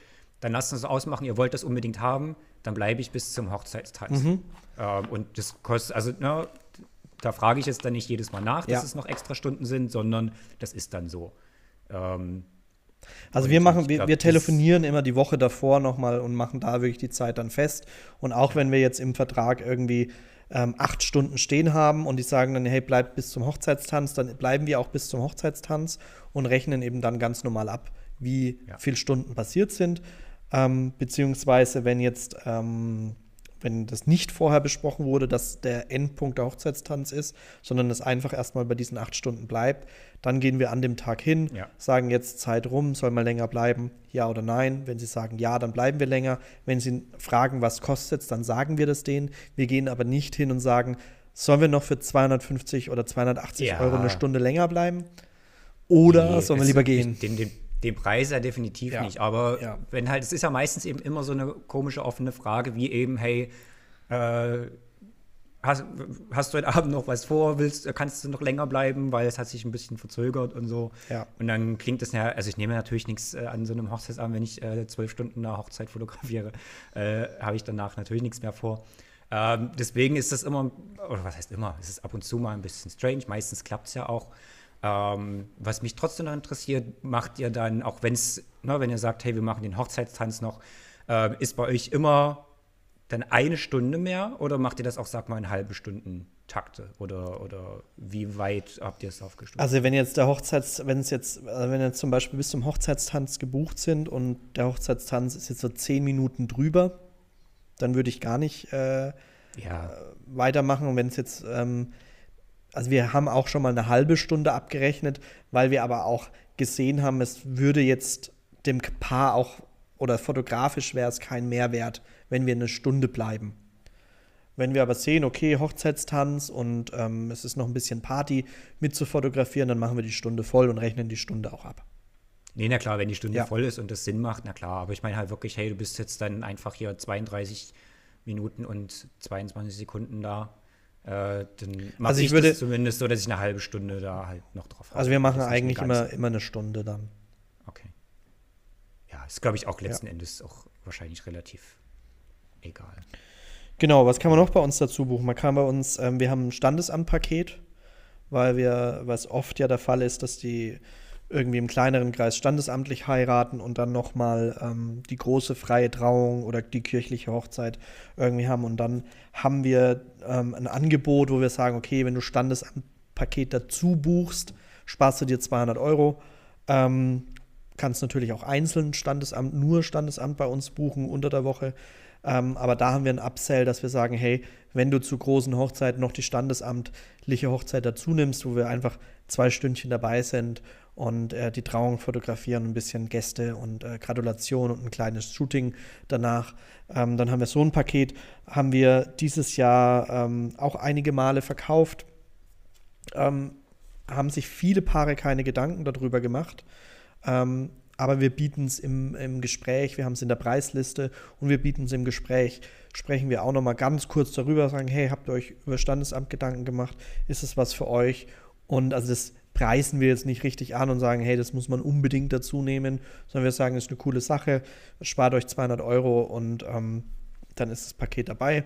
dann lasst uns ausmachen, ihr wollt das unbedingt haben, dann bleibe ich bis zum Hochzeitstanz. Ähm, und das kostet, also na, da frage ich jetzt dann nicht jedes Mal nach, dass Ja. es noch extra Stunden sind, sondern das ist dann so. Ähm, Also wir machen, wir, wir telefonieren immer die Woche davor nochmal und machen da wirklich die Zeit dann fest. Und auch wenn wir jetzt im Vertrag irgendwie ähm, acht Stunden stehen haben und die sagen dann, hey, bleibt bis zum Hochzeitstanz, dann bleiben wir auch bis zum Hochzeitstanz und rechnen eben dann ganz normal ab, wie Ja. viele Stunden passiert sind. Ähm, beziehungsweise wenn jetzt, ähm, wenn das nicht vorher besprochen wurde, dass der Endpunkt der Hochzeitstanz ist, sondern es einfach erstmal bei diesen acht Stunden bleibt, dann gehen wir an dem Tag hin, Ja. sagen jetzt Zeit rum, soll man länger bleiben, ja oder nein. Wenn sie sagen ja, dann bleiben wir länger. Wenn sie fragen, was kostet dann sagen wir das denen. Wir gehen aber nicht hin und sagen, sollen wir noch für 250 oder 280 Ja. Euro eine Stunde länger bleiben? Oder Nee, sollen wir es- lieber gehen? Den, den, den Preis ja definitiv Ja. nicht. Aber Ja. wenn halt, es ist ja meistens eben immer so eine komische offene Frage, wie eben, hey, äh, hast, hast du heute Abend noch was vor? Willst, kannst du noch länger bleiben, weil es hat sich ein bisschen verzögert und so. Ja. Und dann klingt das ja, also ich nehme natürlich nichts äh, an so einem Hochzeitsabend, wenn ich äh, zwölf Stunden eine Hochzeit fotografiere, äh, habe ich danach natürlich nichts mehr vor. Ähm, deswegen ist das immer, oder was heißt immer, es ist ab und zu mal ein bisschen strange, meistens klappt es ja auch. Ähm, was mich trotzdem noch interessiert, macht ihr dann, auch wenn es, ne, wenn ihr sagt, hey, wir machen den Hochzeitstanz noch, äh, ist bei euch immer dann eine Stunde mehr oder macht ihr das auch, sag mal, in halbe Stunden Takte? Oder, oder wie weit habt ihr es aufgestuft? Also wenn jetzt der Hochzeits, wenn es jetzt, also wenn jetzt zum Beispiel bis zum Hochzeitstanz gebucht sind und der Hochzeitstanz ist jetzt so zehn Minuten drüber, dann würde ich gar nicht äh, ja, weitermachen. Und wenn es jetzt, ähm, also wir haben auch schon mal eine halbe Stunde abgerechnet, weil wir aber auch gesehen haben, es würde jetzt dem Paar auch oder fotografisch wäre es kein Mehrwert, wenn wir eine Stunde bleiben. Wenn wir aber sehen, okay, Hochzeitstanz und ähm, es ist noch ein bisschen Party mit zu fotografieren, dann machen wir die Stunde voll und rechnen die Stunde auch ab. Nee, na klar, wenn die Stunde Ja. voll ist und das Sinn macht, na klar. Aber ich meine halt wirklich, hey, du bist jetzt dann einfach hier 32 Minuten und 22 Sekunden da. Äh, dann mache Also ich ich, würde- das zumindest so, dass ich eine halbe Stunde da halt noch drauf habe. Also wir machen eigentlich immer, immer eine Stunde dann. Okay. Ja, ist glaube ich auch letzten Endes auch wahrscheinlich relativ egal. Genau, was kann man noch bei uns dazu buchen? Man kann bei uns, ähm, wir haben ein Standesamtpaket, weil wir, was oft ja der Fall ist, dass die irgendwie im kleineren Kreis standesamtlich heiraten und dann nochmal ähm, die große freie Trauung oder die kirchliche Hochzeit irgendwie haben. Und dann haben wir ähm, ein Angebot, wo wir sagen, okay, wenn du Standesamtpaket dazu buchst, sparst du dir 200 Euro. Ähm, kannst natürlich auch einzeln Standesamt, nur Standesamt bei uns buchen unter der Woche. Ähm, aber da haben wir ein Upsell, dass wir sagen, hey, wenn du zu großen Hochzeiten noch die standesamtliche Hochzeit dazu nimmst, wo wir einfach zwei Stündchen dabei sind und äh, die Trauung fotografieren, ein bisschen Gäste und äh, Gratulation und ein kleines Shooting danach, ähm, dann haben wir so ein Paket, haben wir dieses Jahr ähm, auch einige Male verkauft. Ähm, haben sich viele Paare keine Gedanken darüber gemacht. Ähm, aber wir bieten es im, im Gespräch, wir haben es in der Preisliste und wir bieten es im Gespräch. Sprechen wir auch nochmal ganz kurz darüber, sagen, hey, habt ihr euch über Standesamt Gedanken gemacht? Ist es was für euch? Und also das preisen wir jetzt nicht richtig an und sagen, hey, das muss man unbedingt dazu nehmen, sondern wir sagen, es ist eine coole Sache, spart euch 200 Euro und ähm, dann ist das Paket dabei.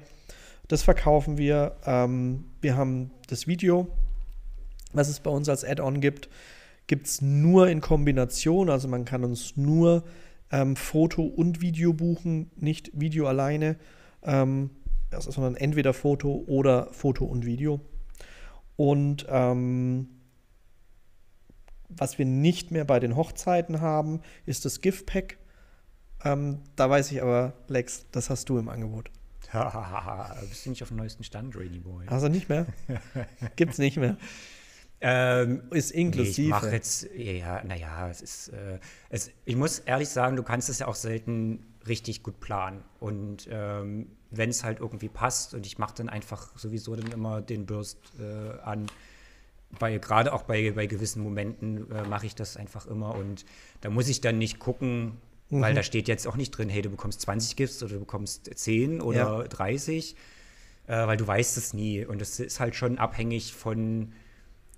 Das verkaufen wir. Ähm, wir haben das Video, was es bei uns als Add-on gibt, gibt es nur in Kombination. Also man kann uns nur ähm, Foto und Video buchen, nicht Video alleine, ähm, also, sondern entweder Foto oder Foto und Video. Und ähm, was wir nicht mehr bei den Hochzeiten haben, ist das Gift-Pack. Ähm, da weiß ich aber, Lex, das hast du im Angebot. Bist du nicht auf dem neuesten Stand, Rainy Boy? Also nicht mehr? Gibt's nicht mehr. Ähm, Ist Nee, ich inklusive. mache jetzt, ja, naja, es ist, äh, es, ich muss ehrlich sagen, du kannst es ja auch selten richtig gut planen. Und ähm, wenn es halt irgendwie passt und ich mache dann einfach sowieso dann immer den Burst äh, an, bei, gerade auch bei, bei gewissen Momenten äh, mache ich das einfach immer und da muss ich dann nicht gucken, weil Mhm. da steht jetzt auch nicht drin, hey, du bekommst 20 Gifts oder du bekommst 10 oder Ja. 30, äh, weil du weißt es nie und es ist halt schon abhängig von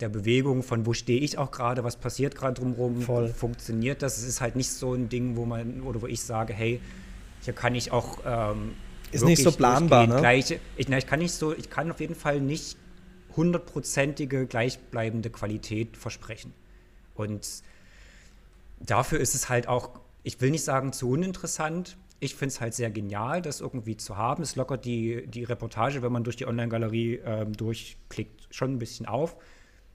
der Bewegung, von wo stehe ich auch gerade, was passiert gerade drumherum, Voll. funktioniert das. Es ist halt nicht so ein Ding, wo man, oder wo ich sage, hey, hier kann ich auch ähm, Ist nicht so planbar, ne? Gleiche, ich, na, ich kann nicht so, ich kann auf jeden Fall nicht hundertprozentige, gleichbleibende Qualität versprechen. Und dafür ist es halt auch, ich will nicht sagen zu uninteressant. Ich finde es halt sehr genial, das irgendwie zu haben. Es lockert die, die Reportage, wenn man durch die Online-Galerie ähm, durchklickt, schon ein bisschen auf.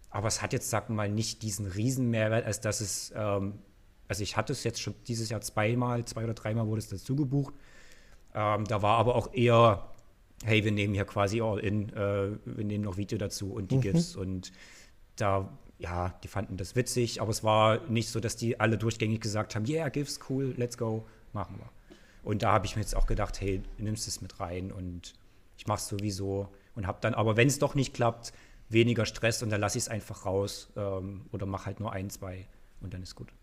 Aber es hat jetzt, sagen wir mal, nicht diesen riesen Mehrwert, als dass es, ähm, also ich hatte es jetzt schon dieses Jahr zweimal, zwei oder dreimal wurde es dazu gebucht. Ähm, da war aber auch eher, hey, wir nehmen hier quasi all in, äh, wir nehmen noch Video dazu und die mhm. GIFs und da ja, die fanden das witzig, aber es war nicht so, dass die alle durchgängig gesagt haben, yeah, GIFs, cool, let's go, machen wir. Und da habe ich mir jetzt auch gedacht, hey, nimmst es mit rein und ich mache es sowieso und habe dann, aber wenn es doch nicht klappt, weniger Stress und dann lasse ich es einfach raus ähm, oder mache halt nur ein, zwei und dann ist gut.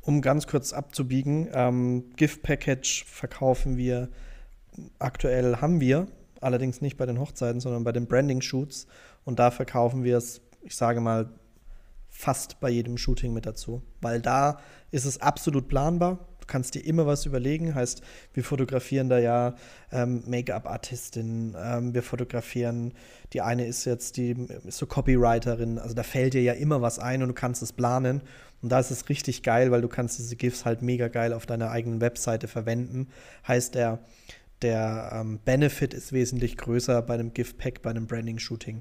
Um ganz kurz abzubiegen, ähm, Gift Package verkaufen wir aktuell haben wir, allerdings nicht bei den Hochzeiten, sondern bei den Branding Shoots und da verkaufen wir es, ich sage mal fast bei jedem Shooting mit dazu, weil da ist es absolut planbar. Du kannst dir immer was überlegen. Heißt, wir fotografieren da ja ähm, Make-up-Artistin, ähm, wir fotografieren, die eine ist jetzt die ist so Copywriterin, also da fällt dir ja immer was ein und du kannst es planen. Und da ist es richtig geil, weil du kannst diese GIFs halt mega geil auf deiner eigenen Webseite verwenden. Heißt, der, der ähm, Benefit ist wesentlich größer bei einem GIF-Pack, bei einem Branding-Shooting.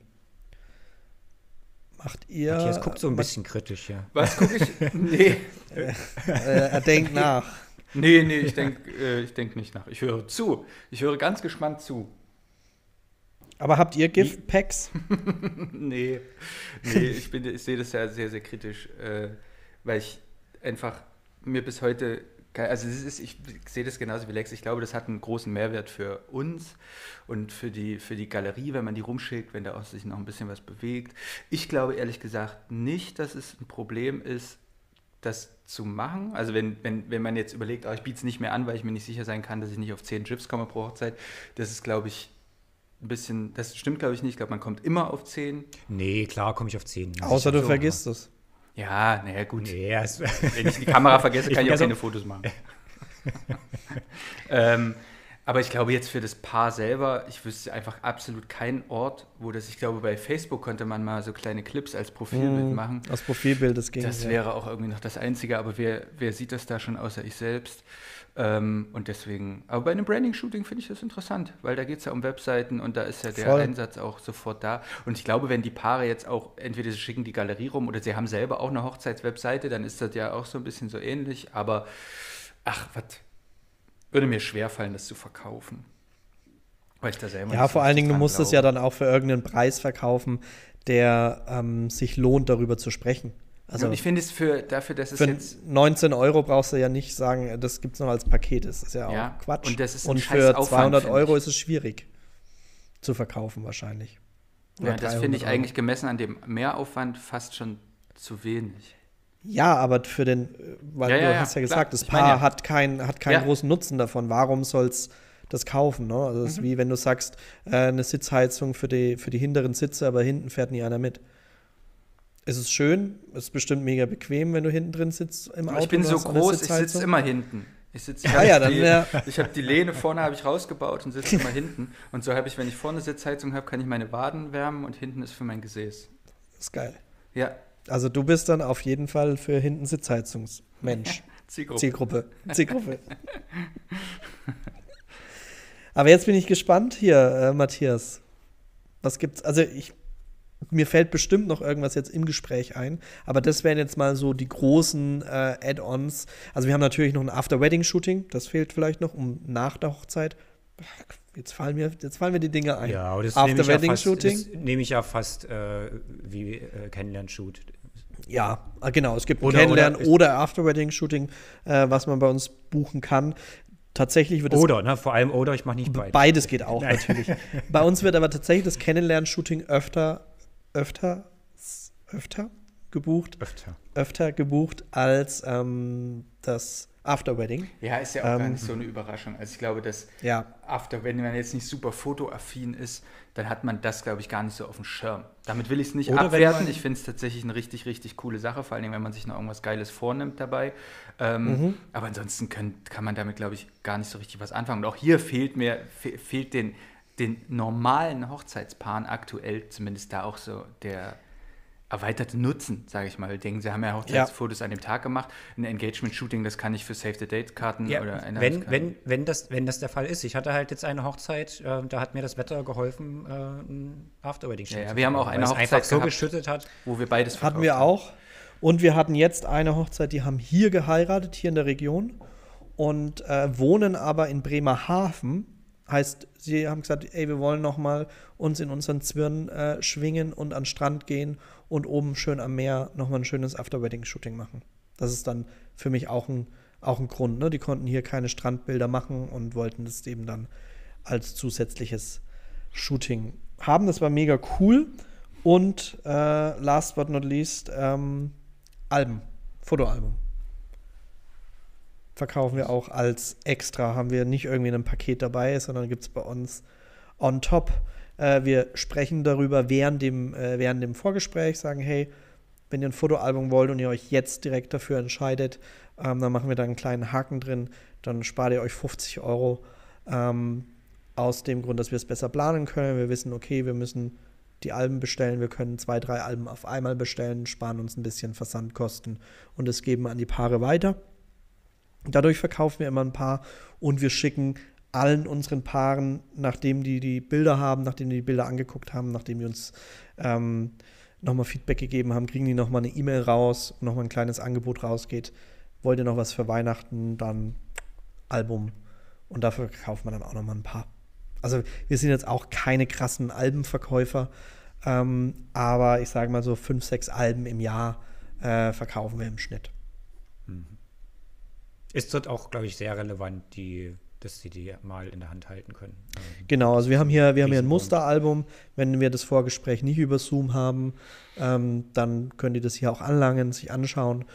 Macht ihr. Matthias guckt so ein bisschen kritisch, ja. Was gucke ich? Nee. äh, er denkt nach. Nee, nee, ich denke äh, denk nicht nach. Ich höre zu. Ich höre ganz gespannt zu. Aber habt ihr Gift-Packs? nee. Nee, ich, ich sehe das ja sehr, sehr kritisch, äh, weil ich einfach mir bis heute also ist, ich sehe das genauso wie Lex. Ich glaube, das hat einen großen Mehrwert für uns und für die, für die Galerie, wenn man die rumschickt, wenn da auch sich noch ein bisschen was bewegt. Ich glaube ehrlich gesagt nicht, dass es ein Problem ist, das zu machen. Also wenn, wenn, wenn man jetzt überlegt, oh, ich biete es nicht mehr an, weil ich mir nicht sicher sein kann, dass ich nicht auf 10 Chips komme pro Hochzeit, das ist, glaube ich, ein bisschen, das stimmt, glaube ich, nicht. Ich glaube, man kommt immer auf 10. Nee, klar komme ich auf 10. Außer du so, vergisst es. Ja, naja, gut. Nee, Wenn ich die Kamera vergesse, kann ich, ich auch keine Fotos machen. ähm, aber ich glaube jetzt für das Paar selber, ich wüsste einfach absolut keinen Ort, wo das, ich glaube bei Facebook konnte man mal so kleine Clips als Profilbild mm, machen. Als Profilbild, das ging. Das wäre auch irgendwie noch das Einzige, aber wer, wer sieht das da schon außer ich selbst? Ähm, und deswegen, aber bei einem Branding-Shooting finde ich das interessant, weil da geht es ja um Webseiten und da ist ja der Voll. Einsatz auch sofort da. Und ich glaube, wenn die Paare jetzt auch, entweder sie schicken die Galerie rum oder sie haben selber auch eine Hochzeitswebseite, dann ist das ja auch so ein bisschen so ähnlich. Aber ach, was würde mir schwerfallen, das zu verkaufen. Weil ich da selber ja, vor allen Dingen, du musst es ja dann auch für irgendeinen Preis verkaufen, der ähm, sich lohnt, darüber zu sprechen. Also und ich finde es für dafür, dass es für jetzt 19 Euro brauchst du ja nicht sagen, das gibt es noch als Paket. Das ist ja auch ja, Quatsch. Und, das ist und für 200 Euro ist es schwierig zu verkaufen wahrscheinlich. ja, das finde ich Euro. eigentlich gemessen an dem Mehraufwand fast schon zu wenig. Ja, aber für den, weil ja, du ja, hast ja, gesagt, klar. das Paar ja. hat, kein, hat keinen großen Nutzen davon. Warum soll es das kaufen? Ne? Also, das mhm. ist wie wenn du sagst, äh, eine Sitzheizung für die, für die hinteren Sitze, aber hinten fährt nie einer mit es ist schön, es ist bestimmt mega bequem, wenn du hinten drin sitzt im Auto. Ich bin so groß, ich sitze immer hinten. Ich sitze ja, ja, die, ja. Ich habe die Lehne vorne habe ich rausgebaut und sitze immer hinten. Und so habe ich, wenn ich vorne Sitzheizung habe, kann ich meine Waden wärmen und hinten ist für mein Gesäß. Das ist geil. Ja. Also du bist dann auf jeden Fall für hinten Sitzheizungsmensch. Zielgruppe. Zielgruppe. Zielgruppe. Aber jetzt bin ich gespannt hier, äh, Matthias. Was gibt's? Also ich mir fällt bestimmt noch irgendwas jetzt im Gespräch ein, aber das wären jetzt mal so die großen äh, Add-ons. Also wir haben natürlich noch ein After-Wedding-Shooting, das fehlt vielleicht noch, um nach der Hochzeit. Jetzt fallen mir, jetzt fallen mir die Dinge ein. Ja, aber das After-Wedding-Shooting. Ja nehme ich ja fast äh, wie äh, Kennenlern-Shoot. Ja, äh, genau. Es gibt oder, Kennenlernen oder, oder After-Wedding-Shooting, äh, was man bei uns buchen kann. Tatsächlich wird es. Oder, ne? Vor allem oder, ich mache nicht beides. Beides geht auch Nein. natürlich. bei uns wird aber tatsächlich das Kennenlern-Shooting öfter öfter, öfter gebucht. Öfter. Öfter gebucht als ähm, das After Wedding. Ja, ist ja auch ähm, gar nicht so eine Überraschung. Also ich glaube, dass ja. After, wenn man jetzt nicht super fotoaffin ist, dann hat man das, glaube ich, gar nicht so auf dem Schirm. Damit will ich es nicht Oder abwerten. Ich finde es tatsächlich eine richtig, richtig coole Sache, vor allem, wenn man sich noch irgendwas Geiles vornimmt dabei. Ähm, mhm. Aber ansonsten können, kann man damit, glaube ich, gar nicht so richtig was anfangen. Und auch hier fehlt mir, fe fehlt den den normalen Hochzeitspaaren aktuell zumindest da auch so der erweiterte Nutzen, sage ich mal. Denken, sie haben ja Hochzeitsfotos ja. an dem Tag gemacht. Ein Engagement-Shooting, das kann ich für Save-the-Date-Karten ja, oder wenn, wenn, wenn, das, wenn das der Fall ist. Ich hatte halt jetzt eine Hochzeit, äh, da hat mir das Wetter geholfen, äh, ein After-Wedding-Shooting ja, ja, wir haben auch eine Hochzeit einfach so geschüttet hat. Wo wir beides Hatten wir auch. Und wir hatten jetzt eine Hochzeit, die haben hier geheiratet, hier in der Region. Und äh, wohnen aber in Bremerhaven Heißt, sie haben gesagt, ey, wir wollen noch mal uns in unseren Zwirn äh, schwingen und an den Strand gehen und oben schön am Meer noch mal ein schönes After-Wedding-Shooting machen. Das ist dann für mich auch ein, auch ein Grund. Ne? Die konnten hier keine Strandbilder machen und wollten das eben dann als zusätzliches Shooting haben. Das war mega cool. Und äh, last but not least, ähm, Alben, Fotoalbum verkaufen wir auch als extra. Haben wir nicht irgendwie ein Paket dabei, sondern gibt es bei uns on top. Äh, wir sprechen darüber während dem, äh, während dem Vorgespräch, sagen, hey, wenn ihr ein Fotoalbum wollt und ihr euch jetzt direkt dafür entscheidet, ähm, dann machen wir da einen kleinen Haken drin, dann spart ihr euch 50 Euro. Ähm, aus dem Grund, dass wir es besser planen können. Wir wissen, okay, wir müssen die Alben bestellen, wir können zwei, drei Alben auf einmal bestellen, sparen uns ein bisschen Versandkosten und es geben an die Paare weiter. Dadurch verkaufen wir immer ein paar und wir schicken allen unseren Paaren, nachdem die die Bilder haben, nachdem die die Bilder angeguckt haben, nachdem die uns ähm, nochmal Feedback gegeben haben, kriegen die nochmal eine E-Mail raus, nochmal ein kleines Angebot rausgeht. Wollt ihr noch was für Weihnachten, dann Album. Und dafür kauft man dann auch nochmal ein paar. Also wir sind jetzt auch keine krassen Albenverkäufer, ähm, aber ich sage mal so fünf, sechs Alben im Jahr äh, verkaufen wir im Schnitt. Ist dort auch, glaube ich, sehr relevant, die, dass sie die mal in der Hand halten können. Ähm, genau, also wir haben hier, wir haben hier ein Musteralbum. Wenn wir das Vorgespräch nicht über Zoom haben, ähm, dann könnt ihr das hier auch anlangen, sich anschauen.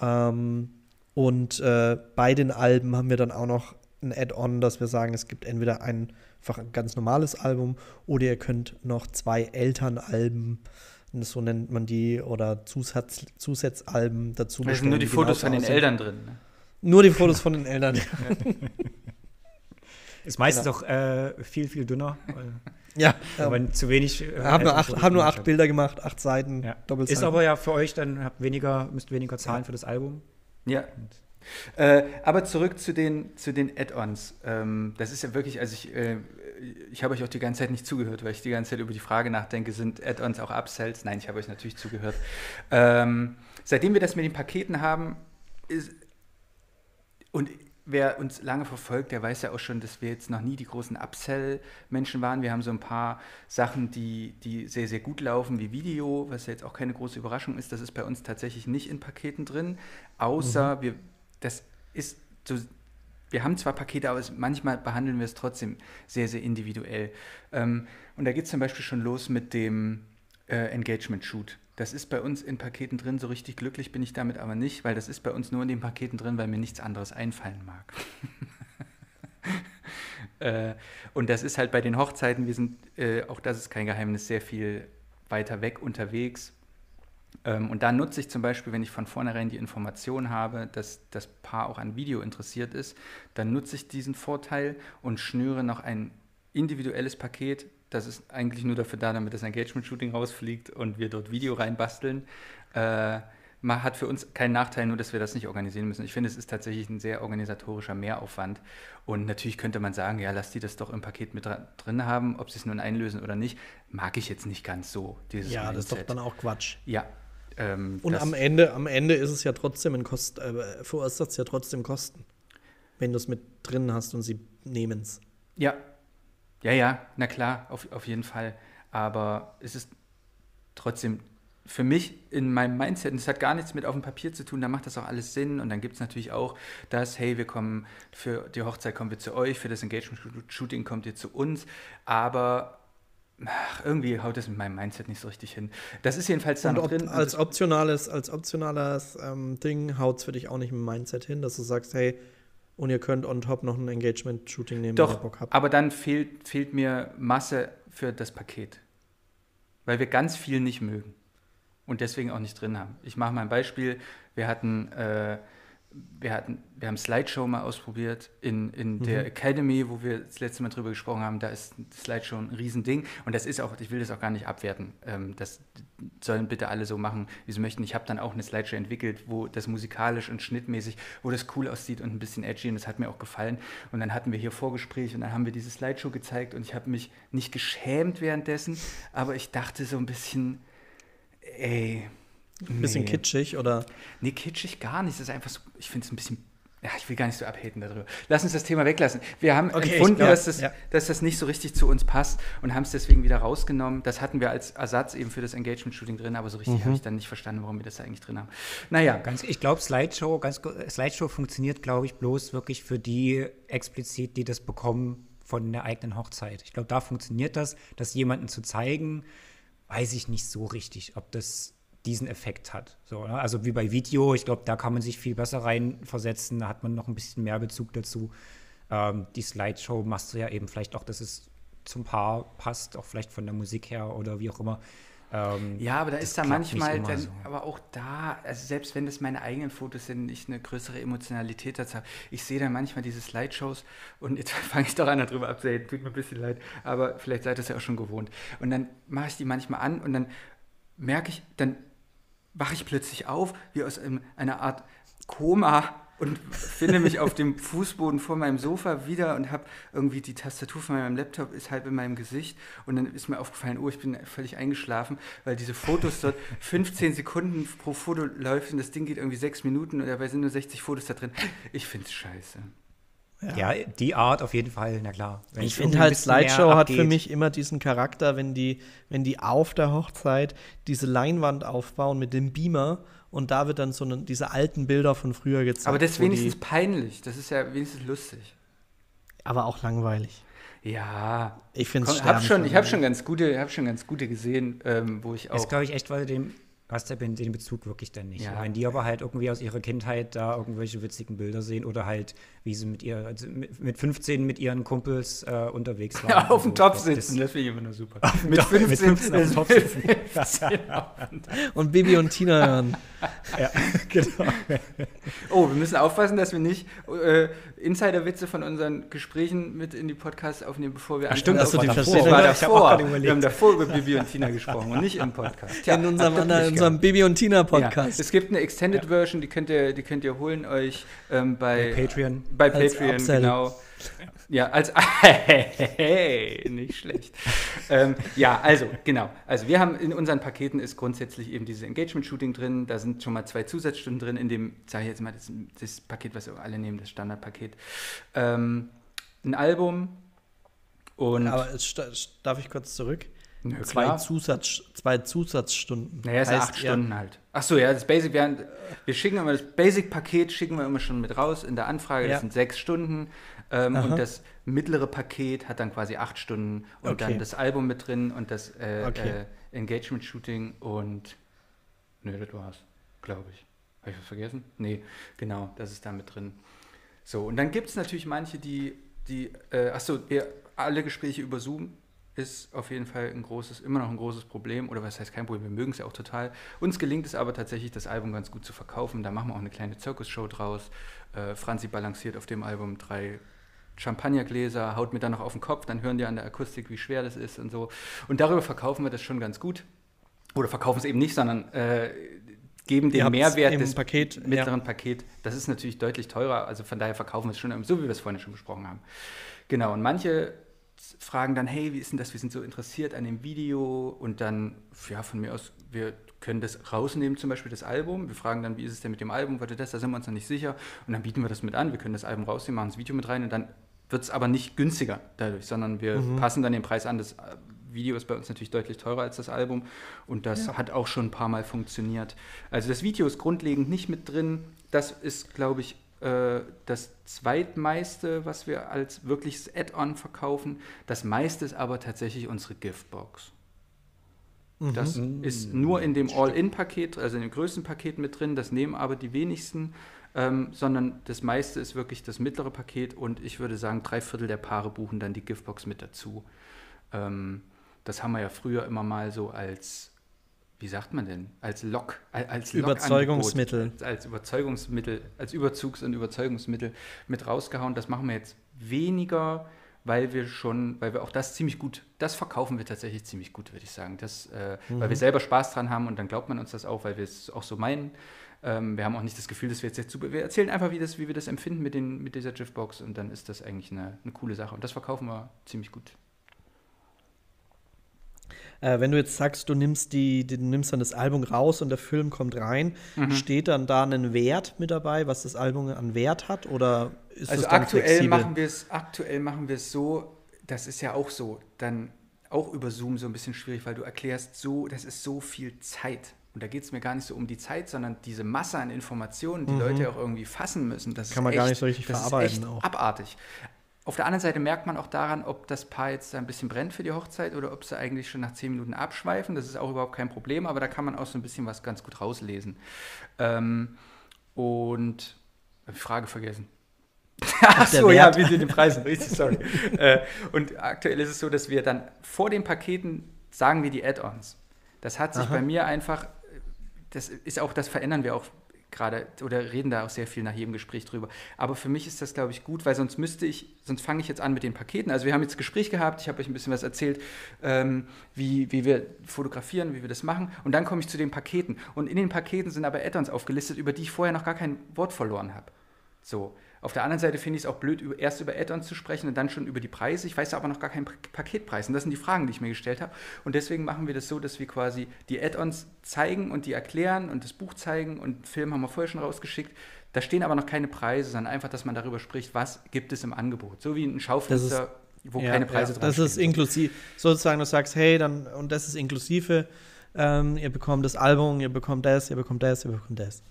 Ähm, und äh, bei den Alben haben wir dann auch noch ein Add-on, dass wir sagen, es gibt entweder ein, einfach ein ganz normales Album oder ihr könnt noch zwei Elternalben so nennt man die, oder Zusatz, Zusatzalben dazu bestellen. Da sind nur die Fotos von den Eltern drin. Ne? Nur die Fotos von den Eltern. Ist meistens genau. auch äh, viel, viel dünner. ja. Aber ja. zu wenig. Äh, haben nur acht, haben nur acht Bilder gemacht, acht Seiten. Ja. Ist aber ja für euch, dann habt weniger, müsst weniger zahlen ja. für das Album. Ja. Äh, aber zurück zu den, zu den Add-ons. Ähm, das ist ja wirklich, also ich, äh, ich habe euch auch die ganze Zeit nicht zugehört, weil ich die ganze Zeit über die Frage nachdenke, sind Add-ons auch Upsells? Nein, ich habe euch natürlich zugehört. Ähm, seitdem wir das mit den Paketen haben, ist, und wer uns lange verfolgt, der weiß ja auch schon, dass wir jetzt noch nie die großen Upsell-Menschen waren. Wir haben so ein paar Sachen, die, die sehr, sehr gut laufen, wie Video, was ja jetzt auch keine große Überraschung ist. Das ist bei uns tatsächlich nicht in Paketen drin, außer mhm. wir, das ist so, wir haben zwar Pakete, aber es, manchmal behandeln wir es trotzdem sehr, sehr individuell. Ähm, und da geht es zum Beispiel schon los mit dem äh, Engagement-Shoot. Das ist bei uns in Paketen drin, so richtig glücklich bin ich damit aber nicht, weil das ist bei uns nur in den Paketen drin, weil mir nichts anderes einfallen mag. äh, und das ist halt bei den Hochzeiten, wir sind, äh, auch das ist kein Geheimnis, sehr viel weiter weg unterwegs. Ähm, und da nutze ich zum Beispiel, wenn ich von vornherein die Information habe, dass das Paar auch an Video interessiert ist, dann nutze ich diesen Vorteil und schnüre noch ein individuelles Paket das ist eigentlich nur dafür da, damit das Engagement-Shooting rausfliegt und wir dort Video reinbasteln. Äh, hat für uns keinen Nachteil, nur dass wir das nicht organisieren müssen. Ich finde, es ist tatsächlich ein sehr organisatorischer Mehraufwand. Und natürlich könnte man sagen, ja, lass die das doch im Paket mit drin haben, ob sie es nun einlösen oder nicht. Mag ich jetzt nicht ganz so. Dieses ja, Mindset. das ist doch dann auch Quatsch. Ja. Ähm, und am Ende, am Ende ist es ja trotzdem ein Kost, äh, verursacht es ja trotzdem Kosten. Wenn du es mit drin hast und sie nehmen es. Ja, ja, ja, na klar, auf, auf jeden Fall. Aber es ist trotzdem für mich in meinem Mindset, und es hat gar nichts mit auf dem Papier zu tun, da macht das auch alles Sinn. Und dann gibt es natürlich auch das, hey, wir kommen für die Hochzeit kommen wir zu euch, für das Engagement-Shooting kommt ihr zu uns. Aber ach, irgendwie haut das mit meinem Mindset nicht so richtig hin. Das ist jedenfalls da noch drin. Als optionales, als optionales ähm, Ding haut es für dich auch nicht mit dem Mindset hin, dass du sagst, hey, und ihr könnt on top noch ein Engagement-Shooting nehmen, Doch, wenn ihr Bock habt. Aber dann fehlt, fehlt mir Masse für das Paket. Weil wir ganz viel nicht mögen. Und deswegen auch nicht drin haben. Ich mache mal ein Beispiel. Wir hatten äh, wir hatten, wir haben Slideshow mal ausprobiert in, in mhm. der Academy, wo wir das letzte Mal drüber gesprochen haben. Da ist Slideshow ein Riesending. Und das ist auch, ich will das auch gar nicht abwerten. Ähm, das sollen bitte alle so machen, wie sie möchten. Ich habe dann auch eine Slideshow entwickelt, wo das musikalisch und schnittmäßig, wo das cool aussieht und ein bisschen edgy und das hat mir auch gefallen. Und dann hatten wir hier Vorgespräch und dann haben wir diese Slideshow gezeigt und ich habe mich nicht geschämt währenddessen, aber ich dachte so ein bisschen, ey, ein bisschen nee. kitschig oder? Nee, kitschig gar nicht. Es ist einfach so, ich finde es ein bisschen. Ja, ich will gar nicht so abhaten darüber. Lass uns das Thema weglassen. Wir haben okay, empfunden, glaub, dass, das, ja. dass das nicht so richtig zu uns passt und haben es deswegen wieder rausgenommen. Das hatten wir als Ersatz eben für das Engagement-Shooting drin, aber so richtig mhm. habe ich dann nicht verstanden, warum wir das da eigentlich drin haben. Naja. Ganz, ich glaube, Slideshow, ganz, Slideshow funktioniert, glaube ich, bloß wirklich für die explizit, die das bekommen von der eigenen Hochzeit. Ich glaube, da funktioniert das, das jemanden zu zeigen, weiß ich nicht so richtig, ob das diesen Effekt hat. So, ne? Also wie bei Video, ich glaube, da kann man sich viel besser reinversetzen, da hat man noch ein bisschen mehr Bezug dazu. Ähm, die Slideshow machst du ja eben vielleicht auch, dass es zum Paar passt, auch vielleicht von der Musik her oder wie auch immer. Ähm, ja, aber da ist da manchmal, dann, so. aber auch da, also selbst wenn das meine eigenen Fotos sind, ich eine größere Emotionalität dazu habe, ich sehe dann manchmal diese Slideshows und jetzt fange ich doch an, darüber abzusehen, tut mir ein bisschen leid, aber vielleicht seid ihr es ja auch schon gewohnt. Und dann mache ich die manchmal an und dann merke ich, dann wache ich plötzlich auf, wie aus einem, einer Art Koma und finde mich auf dem Fußboden vor meinem Sofa wieder und habe irgendwie die Tastatur von meinem Laptop ist halb in meinem Gesicht und dann ist mir aufgefallen, oh, ich bin völlig eingeschlafen, weil diese Fotos dort 15 Sekunden pro Foto läuft und das Ding geht irgendwie sechs Minuten und dabei sind nur 60 Fotos da drin. Ich finde es scheiße. Ja. ja. die Art auf jeden Fall, na klar. Wenn ich finde halt, Slideshow hat für mich immer diesen Charakter, wenn die, wenn die auf der Hochzeit diese Leinwand aufbauen mit dem Beamer und da wird dann so eine, diese alten Bilder von früher gezeigt. Aber das ist wenigstens peinlich, das ist ja wenigstens lustig. Aber auch langweilig. Ja, ich finde es hab schon, Ich habe schon ganz gute, habe schon ganz gute gesehen, ähm, wo ich auch. Das glaube ich echt, weil dem hast du den Bezug wirklich dann nicht. Ja. Wenn die aber halt irgendwie aus ihrer Kindheit da irgendwelche witzigen Bilder sehen oder halt, wie sie mit ihr, also mit 15 mit ihren Kumpels äh, unterwegs waren. Ja, auf dem Topf sitzen, das, finde ich immer nur super. mit, 15, mit 15 auf dem Topf sitzen. und Bibi und Tina hören. ja, genau. Oh, wir müssen aufpassen, dass wir nicht äh, Insider-Witze von unseren Gesprächen mit in die Podcasts aufnehmen, bevor wir Ach, Stimmt, das war davor. War davor. Wir haben davor über Bibi und Tina gesprochen und nicht im Podcast. Tja, in unserem, in unserem Bibi und Tina Podcast. Ja, es gibt eine Extended ja. Version, die könnt ihr, die könnt ihr holen euch ähm, bei, bei, Patreon. Bei Patreon, genau. Ja, als hey, nicht schlecht. ähm, ja, also genau. Also wir haben in unseren Paketen ist grundsätzlich eben dieses Engagement-Shooting drin. Da sind schon mal zwei Zusatzstunden drin in dem, sage ich jetzt mal, das, das, Paket, was wir alle nehmen, das Standardpaket. Ähm, ein Album und. Aber es, darf ich kurz zurück? Ja, zwei, Zusatz, zwei Zusatzstunden. Naja, ist heißt, acht Stunden halt. Ach so, ja, das Basic, wir, wir schicken immer das Basic-Paket, schicken wir immer schon mit raus in der Anfrage, das ja. sind sechs Stunden. Ähm, und das mittlere Paket hat dann quasi acht Stunden und okay. dann das Album mit drin und das äh, okay. äh, Engagement-Shooting und nö, das war's, glaube ich. Habe ich was vergessen? Nee, genau, das ist da mit drin. So, und dann gibt es natürlich manche, die, die äh, achso, alle Gespräche über Zoom ist auf jeden Fall ein großes, immer noch ein großes Problem, oder was heißt kein Problem, wir mögen es ja auch total. Uns gelingt es aber tatsächlich, das Album ganz gut zu verkaufen. Da machen wir auch eine kleine Zirkusshow draus. Äh, Franzi balanciert auf dem Album drei Champagnergläser, haut mir dann noch auf den Kopf, dann hören die an der Akustik, wie schwer das ist und so. Und darüber verkaufen wir das schon ganz gut. Oder verkaufen es eben nicht, sondern äh, geben den Mehrwert des Paket, mittleren ja. Paket. Das ist natürlich deutlich teurer, also von daher verkaufen wir es schon, so wie wir es vorhin schon besprochen haben. Genau, und manche fragen dann, hey, wie ist denn das, wir sind so interessiert an dem Video und dann, ja, von mir aus, wir können das rausnehmen, zum Beispiel das Album. Wir fragen dann, wie ist es denn mit dem Album, warte das, da sind wir uns noch nicht sicher und dann bieten wir das mit an. Wir können das Album rausnehmen, machen das Video mit rein und dann wird es aber nicht günstiger dadurch, sondern wir mhm. passen dann den Preis an. Das äh, Video ist bei uns natürlich deutlich teurer als das Album und das ja. hat auch schon ein paar Mal funktioniert. Also das Video ist grundlegend nicht mit drin. Das ist, glaube ich, äh, das zweitmeiste, was wir als wirkliches Add-on verkaufen. Das meiste ist aber tatsächlich unsere Giftbox. Mhm. Das ist nur in dem All-In-Paket, also in dem größten Paket mit drin. Das nehmen aber die wenigsten ähm, sondern das meiste ist wirklich das mittlere Paket und ich würde sagen, drei Viertel der Paare buchen dann die Giftbox mit dazu. Ähm, das haben wir ja früher immer mal so als, wie sagt man denn, als Lock, als Überzeugungsmittel. Lockangebot, als Überzeugungsmittel, als Überzugs- und Überzeugungsmittel mit rausgehauen. Das machen wir jetzt weniger, weil wir schon, weil wir auch das ziemlich gut, das verkaufen wir tatsächlich ziemlich gut, würde ich sagen. Das, äh, mhm. Weil wir selber Spaß dran haben und dann glaubt man uns das auch, weil wir es auch so meinen. Ähm, wir haben auch nicht das Gefühl, dass wir jetzt, jetzt super, wir erzählen einfach, wie, das, wie wir das empfinden mit, den, mit dieser GIF-Box und dann ist das eigentlich eine, eine coole Sache. Und das verkaufen wir ziemlich gut. Äh, wenn du jetzt sagst, du nimmst, die, du nimmst dann das Album raus und der Film kommt rein, mhm. steht dann da ein Wert mit dabei, was das Album an Wert hat? Oder ist also das dann aktuell flexibel? machen wir es aktuell machen wir es so, das ist ja auch so, dann auch über Zoom so ein bisschen schwierig, weil du erklärst so, das ist so viel Zeit. Und da geht es mir gar nicht so um die Zeit, sondern diese Masse an Informationen, die mhm. Leute auch irgendwie fassen müssen. Das Kann man echt, gar nicht so richtig das verarbeiten. Ist echt auch. abartig. Auf der anderen Seite merkt man auch daran, ob das Paar jetzt ein bisschen brennt für die Hochzeit oder ob sie eigentlich schon nach zehn Minuten abschweifen. Das ist auch überhaupt kein Problem, aber da kann man auch so ein bisschen was ganz gut rauslesen. Ähm, und Frage vergessen. Ach so, ja, wie sind die Preise? Richtig, sorry. äh, und aktuell ist es so, dass wir dann vor den Paketen sagen wir die Add-ons. Das hat sich Aha. bei mir einfach, das ist auch, das verändern wir auch gerade oder reden da auch sehr viel nach jedem Gespräch drüber. Aber für mich ist das, glaube ich, gut, weil sonst müsste ich, sonst fange ich jetzt an mit den Paketen. Also wir haben jetzt ein Gespräch gehabt, ich habe euch ein bisschen was erzählt, ähm, wie, wie wir fotografieren, wie wir das machen. Und dann komme ich zu den Paketen. Und in den Paketen sind aber Add-ons aufgelistet, über die ich vorher noch gar kein Wort verloren habe. So. Auf der anderen Seite finde ich es auch blöd, erst über Add-ons zu sprechen und dann schon über die Preise. Ich weiß aber noch gar keinen Paketpreis. Und das sind die Fragen, die ich mir gestellt habe. Und deswegen machen wir das so, dass wir quasi die Add-ons zeigen und die erklären und das Buch zeigen. Und Film haben wir vorher schon rausgeschickt. Da stehen aber noch keine Preise, sondern einfach, dass man darüber spricht, was gibt es im Angebot. So wie ein Schaufenster, wo ja, keine Preise ja, dran Das ist inklusiv. Sozusagen, du sagst, hey, dann, und das ist inklusive. Ähm, ihr bekommt das Album, ihr bekommt das, ihr bekommt das, ihr bekommt das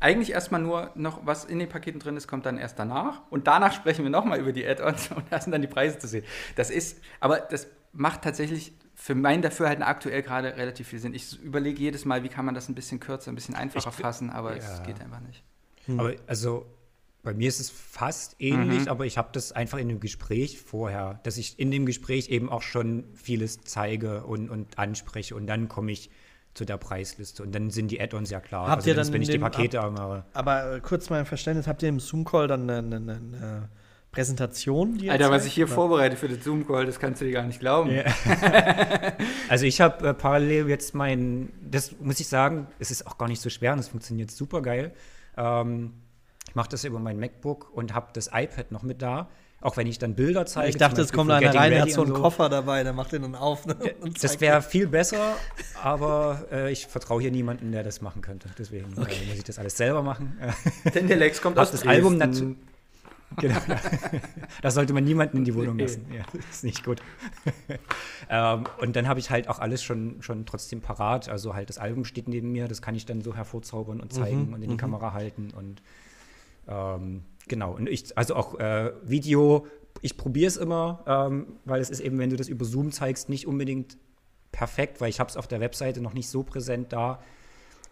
eigentlich erstmal nur noch, was in den Paketen drin ist, kommt dann erst danach. Und danach sprechen wir nochmal über die Add-ons und da sind dann die Preise zu sehen. Das ist, aber das macht tatsächlich für mein Dafürhalten aktuell gerade relativ viel Sinn. Ich überlege jedes Mal, wie kann man das ein bisschen kürzer, ein bisschen einfacher ich, fassen, aber ja. es geht einfach nicht. Hm. Aber also bei mir ist es fast ähnlich, mhm. aber ich habe das einfach in dem Gespräch vorher, dass ich in dem Gespräch eben auch schon vieles zeige und, und anspreche und dann komme ich zu der Preisliste. Und dann sind die Add-ons ja klar. Habt also ihr dann, wenn ich die Pakete ab, aber, aber äh, kurz mal ein Verständnis, habt ihr im Zoom-Call dann eine, eine, eine Präsentation? Die Alter, was ich hier oder? vorbereite für den Zoom-Call, das kannst du dir gar nicht glauben. Ja. also ich habe äh, parallel jetzt mein, das muss ich sagen, es ist auch gar nicht so schwer und es funktioniert super geil. Ähm, ich mache das über mein MacBook und habe das iPad noch mit da. Auch wenn ich dann Bilder zeige. Ich dachte, es kommt einer rein, der hat so einen so. Koffer dabei, der macht den dann auf. Ne, das wäre viel besser, aber äh, ich vertraue hier niemanden, der das machen könnte. Deswegen äh, okay. äh, muss ich das alles selber machen. Denn der Lex kommt aus das Album dazu. Genau. das sollte man niemanden in die Wohnung lassen. Ja, das ist nicht gut. ähm, und dann habe ich halt auch alles schon, schon trotzdem parat. Also halt das Album steht neben mir, das kann ich dann so hervorzaubern und zeigen mhm, und in die mhm. Kamera halten. Und ähm, genau, und ich, also auch äh, Video, ich probiere es immer, ähm, weil es ist eben, wenn du das über Zoom zeigst, nicht unbedingt perfekt, weil ich habe es auf der Webseite noch nicht so präsent da.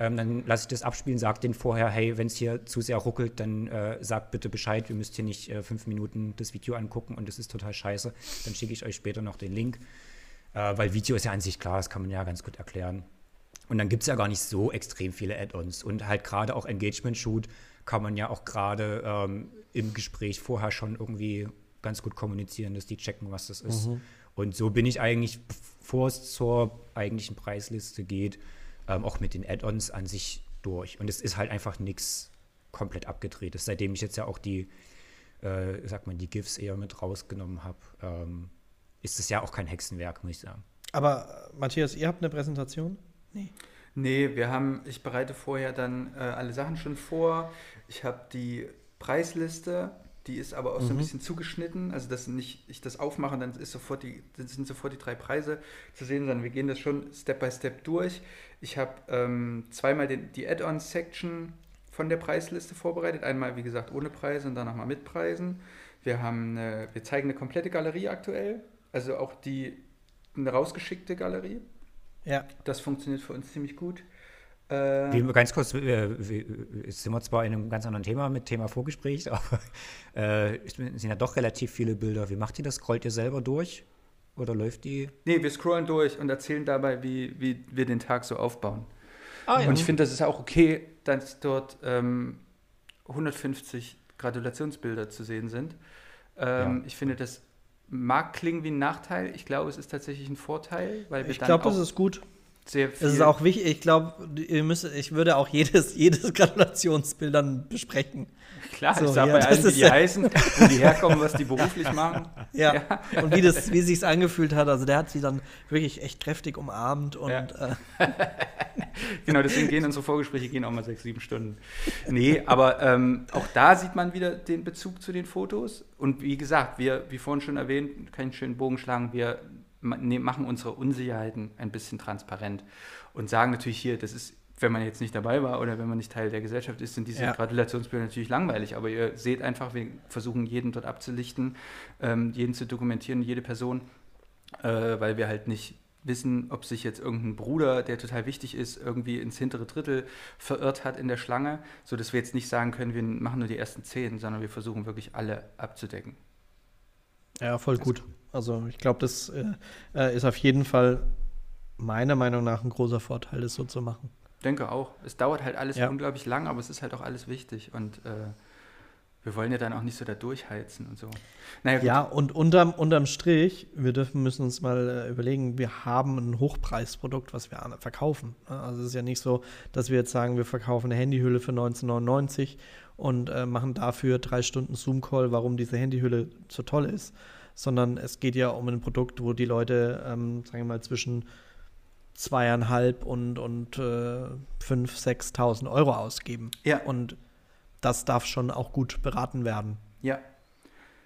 Ähm, dann lasse ich das abspielen, sage denen vorher, hey, wenn es hier zu sehr ruckelt, dann äh, sagt bitte Bescheid, wir müsst hier nicht äh, fünf Minuten das Video angucken und das ist total scheiße. Dann schicke ich euch später noch den Link, äh, weil Video ist ja an sich klar, das kann man ja ganz gut erklären. Und dann gibt es ja gar nicht so extrem viele Add-ons und halt gerade auch Engagement-Shoot kann man ja auch gerade ähm, im Gespräch vorher schon irgendwie ganz gut kommunizieren, dass die checken, was das ist. Mhm. Und so bin ich eigentlich, bevor es zur eigentlichen Preisliste geht, ähm, auch mit den Add-ons an sich durch. Und es ist halt einfach nichts komplett abgedrehtes. Seitdem ich jetzt ja auch die, äh, sag mal, die GIFs eher mit rausgenommen habe, ähm, ist es ja auch kein Hexenwerk, muss ich sagen. Aber Matthias, ihr habt eine Präsentation? Nee. Nee, wir haben, ich bereite vorher dann äh, alle Sachen schon vor. Ich habe die Preisliste, die ist aber auch mhm. so ein mhm. bisschen zugeschnitten. Also, dass nicht ich das aufmache, dann ist sofort die, sind sofort die drei Preise zu sehen, sondern wir gehen das schon Step by Step durch. Ich habe ähm, zweimal den, die Add-on-Section von der Preisliste vorbereitet. Einmal, wie gesagt, ohne Preise und dann nochmal mit Preisen. Wir, haben eine, wir zeigen eine komplette Galerie aktuell, also auch die eine rausgeschickte Galerie. Ja. Das funktioniert für uns ziemlich gut. Äh, Wie, ganz kurz, äh, jetzt sind wir zwar in einem ganz anderen Thema mit Thema Vorgespräch, aber äh, es sind ja doch relativ viele Bilder. Wie macht ihr das? Scrollt ihr selber durch? Oder läuft die? Nee, wir scrollen durch und erzählen dabei, wie, wie wir den Tag so aufbauen. Ah, Und ich finde, das ist auch okay, dass dort ähm, 150 Gratulationsbilder zu sehen sind. Ähm, Ja. Ich finde, das mag klingen wie ein Nachteil. Ich glaube, es ist tatsächlich ein Vorteil, weil wir Ich dann glaube, auch das ist gut. Sehr viel. Es ist auch wichtig. Ich glaube, ihr müsst, ich würde auch jedes, jedes Gratulationsbild dann besprechen. klar, so, ich sage ja, bei allen, wie die ja- heißen, wo die herkommen, was die beruflich machen. Ja. Und wie das, wie sich's angefühlt hat. Also der hat sie dann wirklich echt kräftig umarmt und Ja. äh, Genau, deswegen gehen unsere Vorgespräche gehen auch mal sechs, sieben Stunden. Nee, aber ähm, auch da sieht man wieder den Bezug zu den Fotos. Und wie gesagt, wir, wie vorhin schon erwähnt, kann ich einen schönen Bogen schlagen, wir machen unsere Unsicherheiten ein bisschen transparent und sagen natürlich hier, das ist, wenn man jetzt nicht dabei war oder wenn man nicht Teil der Gesellschaft ist, sind diese Ja. Gratulationsbilder natürlich langweilig. Aber ihr seht einfach, wir versuchen jeden dort abzulichten, ähm, jeden zu dokumentieren, jede Person äh, weil wir halt nicht wissen, ob sich jetzt irgendein Bruder, der total wichtig ist, irgendwie ins hintere Drittel verirrt hat in der Schlange, sodass wir jetzt nicht sagen können, wir machen nur die ersten zehn, sondern wir versuchen wirklich alle abzudecken. Ja, voll gut. Also ich glaube, das äh, äh, ist auf jeden Fall meiner Meinung nach ein großer Vorteil, das so zu machen. Denke auch. Es dauert halt alles Ja. unglaublich lang, aber es ist halt auch alles wichtig und äh, wir wollen ja dann auch nicht so da durchheizen und so. Naja. Ja, und unterm, unterm Strich, wir dürfen, müssen uns mal äh, überlegen, wir haben ein Hochpreisprodukt, was wir verkaufen. Also es ist ja nicht so, dass wir jetzt sagen, wir verkaufen eine Handyhülle für 19,99 und äh, machen dafür drei Stunden Zoom-Call, warum diese Handyhülle so toll ist. Sondern es geht ja um ein Produkt, wo die Leute, ähm, sagen wir mal, zwischen zweieinhalb und, und äh, 5.000, 6.000 Euro ausgeben. Ja. Und das darf schon auch gut beraten werden. ja.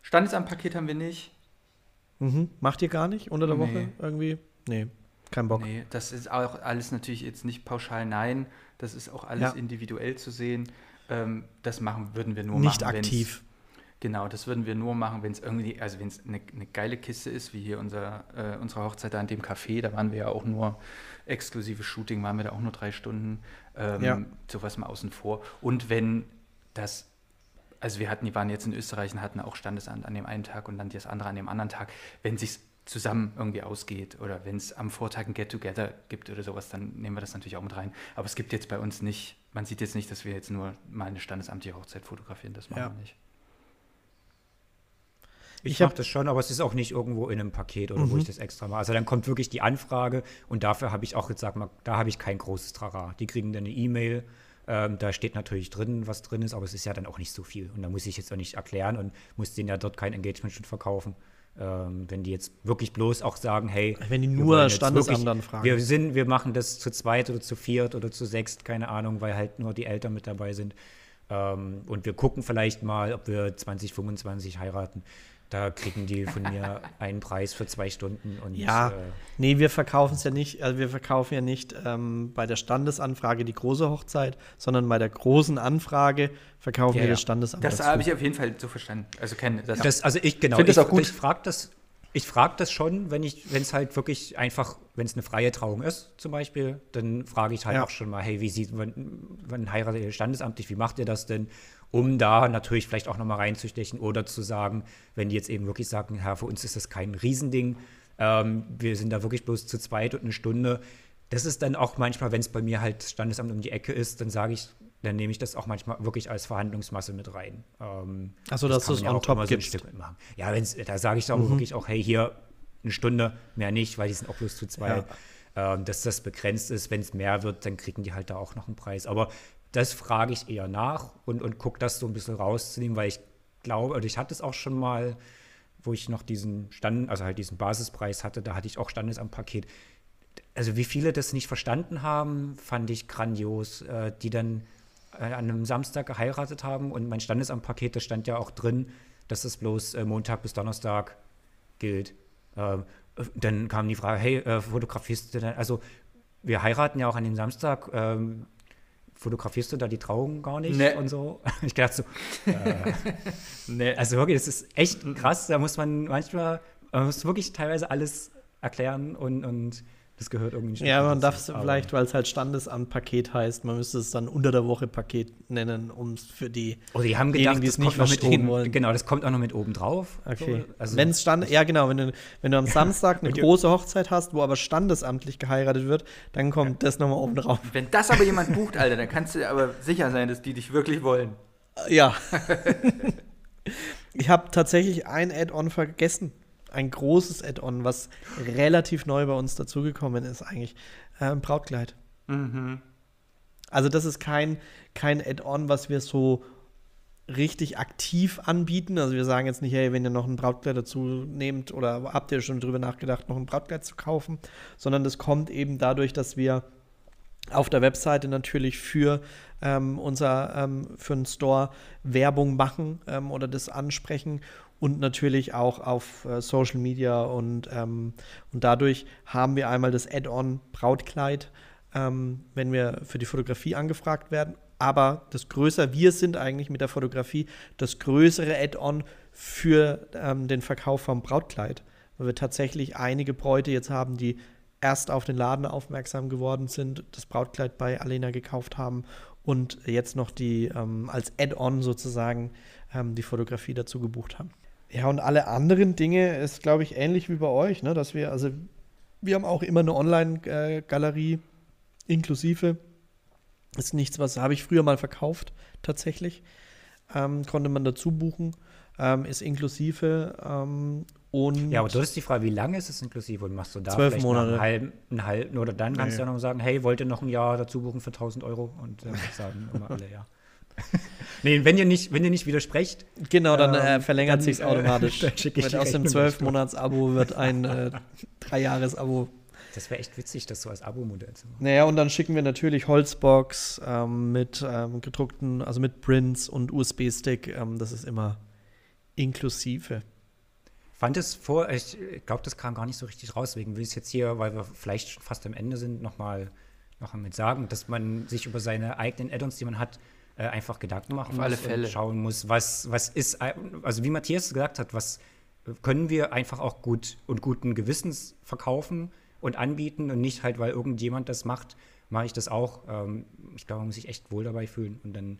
Standesamtpaket haben wir nicht. Mhm. Macht ihr gar nicht unter der Nee. Woche irgendwie? Nee, kein Bock. Nee, das ist auch alles natürlich jetzt nicht pauschal nein. Das ist auch alles Ja. individuell zu sehen. Ähm, das machen würden wir nur Nicht machen. aktiv. Genau, das würden wir nur machen, wenn es irgendwie, also wenn es eine, eine geile Kiste ist, wie hier unser, äh, unsere Hochzeit da in dem Café, da waren wir ja auch nur exklusive Shooting, waren wir da auch nur drei Stunden, ähm, Ja. sowas mal außen vor. Und wenn das, also wir hatten, die waren jetzt in Österreich und hatten auch Standesamt an dem einen Tag und dann das andere an dem anderen Tag, wenn sich zusammen irgendwie ausgeht oder wenn es am Vortag ein Get-Together gibt oder sowas, dann nehmen wir das natürlich auch mit rein. Aber es gibt jetzt bei uns nicht, man sieht jetzt nicht, dass wir jetzt nur mal eine standesamtliche Hochzeit fotografieren, das machen Ja. wir nicht. Ich, Ich mache das schon, aber es ist auch nicht irgendwo in einem Paket oder wo Mhm. ich das extra mache. Also dann kommt wirklich die Anfrage und dafür habe ich auch jetzt, sag mal, da habe ich kein großes Trara. Die kriegen dann eine E-Mail, ähm, da steht natürlich drin, was drin ist, aber es ist ja dann auch nicht so viel. Und da muss ich jetzt auch nicht erklären und muss denen ja dort kein Engagement schon verkaufen. Ähm, wenn die jetzt wirklich bloß auch sagen, hey, Wenn die nur Standesamt dann fragen. Wir sind, wir machen das zu zweit oder zu viert oder zu sechst, keine Ahnung, weil halt nur die Eltern mit dabei sind. Ähm, und wir gucken vielleicht mal, ob wir 2025 heiraten. Da kriegen die von mir einen Preis für zwei Stunden und Ja, äh, nee, wir verkaufen es ja nicht, also wir verkaufen ja nicht ähm, bei der Standesanfrage die große Hochzeit, sondern bei der großen Anfrage verkaufen Ja, wir ja. das Standesamt. Das habe ich auf jeden Fall so verstanden. Also kenne das. Das, also ich, genau, Find das ich, auch gut. ich frage das, ich frag das schon, wenn ich, wenn es halt wirklich einfach, wenn es eine freie Trauung ist, zum Beispiel, dann frage ich halt Ja. auch schon mal, hey, wie sieht, wann, wann heiratet ihr standesamtlich, wie macht ihr das denn? Um da natürlich vielleicht auch nochmal reinzustechen oder zu sagen, wenn die jetzt eben wirklich sagen, ja, für uns ist das kein Riesending, ähm, wir sind da wirklich bloß zu zweit und eine Stunde. Das ist dann auch manchmal, wenn es bei mir halt Standesamt um die Ecke ist, dann sage ich, dann nehme ich das auch manchmal wirklich als Verhandlungsmasse mit rein. Ähm, Ach so, dass kann du es ja on auch top immer so ein gibst. Stück mitmachen. Ja, wenn's, da sage ich Mhm. auch wirklich auch, hey, hier eine Stunde, mehr nicht, weil die sind auch bloß zu zweit. Ähm, dass das begrenzt ist, wenn es mehr wird, dann kriegen die halt da auch noch einen Preis. Aber das frage ich eher nach und, und gucke das so ein bisschen rauszunehmen, weil ich glaube, oder ich hatte es auch schon mal, wo ich noch diesen Stand, also halt diesen Basispreis hatte, da hatte ich auch Standesamtpaket. Also wie viele das nicht verstanden haben, fand ich grandios, äh, die dann äh, an einem Samstag geheiratet haben und mein Standesamtpaket, da stand ja auch drin, dass das bloß äh, Montag bis Donnerstag gilt. Ähm, äh, dann kam die Frage, hey, fotografierst du denn, also wir heiraten ja auch an dem Samstag, ähm, fotografierst du da die Trauung gar nicht Nee. und so? Ich dachte so, Nee, also wirklich, das ist echt krass. Da muss man manchmal, man muss wirklich teilweise alles erklären und, und Das gehört irgendwie nicht Ja, man darf es vielleicht, weil es halt Standesamt-Paket heißt, man müsste es dann unter der Woche Paket nennen, um es für die. Oh, die haben gedacht, die es nicht kommt noch mit verstehen oben. wollen. Genau, das kommt auch noch mit oben drauf. Okay. So, also, wenn es stand, ja genau, wenn du, wenn du am Samstag eine große Hochzeit hast, wo aber standesamtlich geheiratet wird, dann kommt das nochmal oben drauf. Wenn das aber jemand bucht, Alter, dann kannst du dir aber sicher sein, dass die dich wirklich wollen. Ja. ich habe tatsächlich ein Add-on vergessen. Ein großes Add-on, was relativ neu bei uns dazugekommen ist, eigentlich. Ähm, Brautkleid. Mhm. Also, das ist kein, kein Add-on, was wir so richtig aktiv anbieten. Also, wir sagen jetzt nicht, hey, wenn ihr noch ein Brautkleid dazu nehmt oder habt ihr schon drüber nachgedacht, noch ein Brautkleid zu kaufen, sondern das kommt eben dadurch, dass wir auf der Webseite natürlich für ähm, unser ähm, für einen Store Werbung machen ähm, oder das ansprechen und natürlich auch auf äh, Social Media und, ähm, und dadurch haben wir einmal das Add-on Brautkleid, ähm, wenn wir für die Fotografie angefragt werden. Aber das größer, wir sind eigentlich mit der Fotografie das größere Add-on für ähm, den Verkauf vom Brautkleid, weil wir tatsächlich einige Bräute jetzt haben, die erst auf den Laden aufmerksam geworden sind, das Brautkleid bei Alena gekauft haben und jetzt noch die ähm, als Add-on sozusagen ähm, die Fotografie dazu gebucht haben. Ja, und alle anderen Dinge ist, glaube ich, ähnlich wie bei euch, ne? dass wir, also wir haben auch immer eine Online-Galerie inklusive. Ist nichts, was habe ich früher mal verkauft, tatsächlich. Ähm, konnte man dazu buchen, ähm, ist inklusive ähm, und Ja, aber das ist die Frage, wie lange ist es inklusive? Und machst du da Zwölf vielleicht Monate. Einen halben, einen halben oder dann kannst Nee. du ja noch sagen, hey, wollt ihr noch ein Jahr dazu buchen für 1000 Euro? Und äh, sagen immer alle ja. nee, wenn ihr nicht, wenn ihr nicht widersprecht, Genau, dann Ähm, äh, verlängert dann, sich's äh, automatisch. die aus dem Rechnung 12-Monats-Abo wird ein äh, Drei-Jahres-Abo. das wäre echt witzig, das so als Abo-Modell zu machen. Naja, und dann schicken wir natürlich Holzbox ähm, mit ähm, gedruckten, also mit Prints und USB-Stick. Ähm, das ist immer inklusive. Fand es vor, ich glaube, das kam gar nicht so richtig raus, deswegen will ich es jetzt hier, weil wir vielleicht schon fast am Ende sind, nochmal noch mal mit sagen, dass man sich über seine eigenen Add-ons, die man hat, äh, einfach Gedanken machen Auf muss alle Fälle. und schauen muss, was, was ist, also wie Matthias gesagt hat, was können wir einfach auch gut und guten Gewissens verkaufen und anbieten und nicht halt, weil irgendjemand das macht, mache ich das auch. Ähm, ich glaube, man muss sich echt wohl dabei fühlen und dann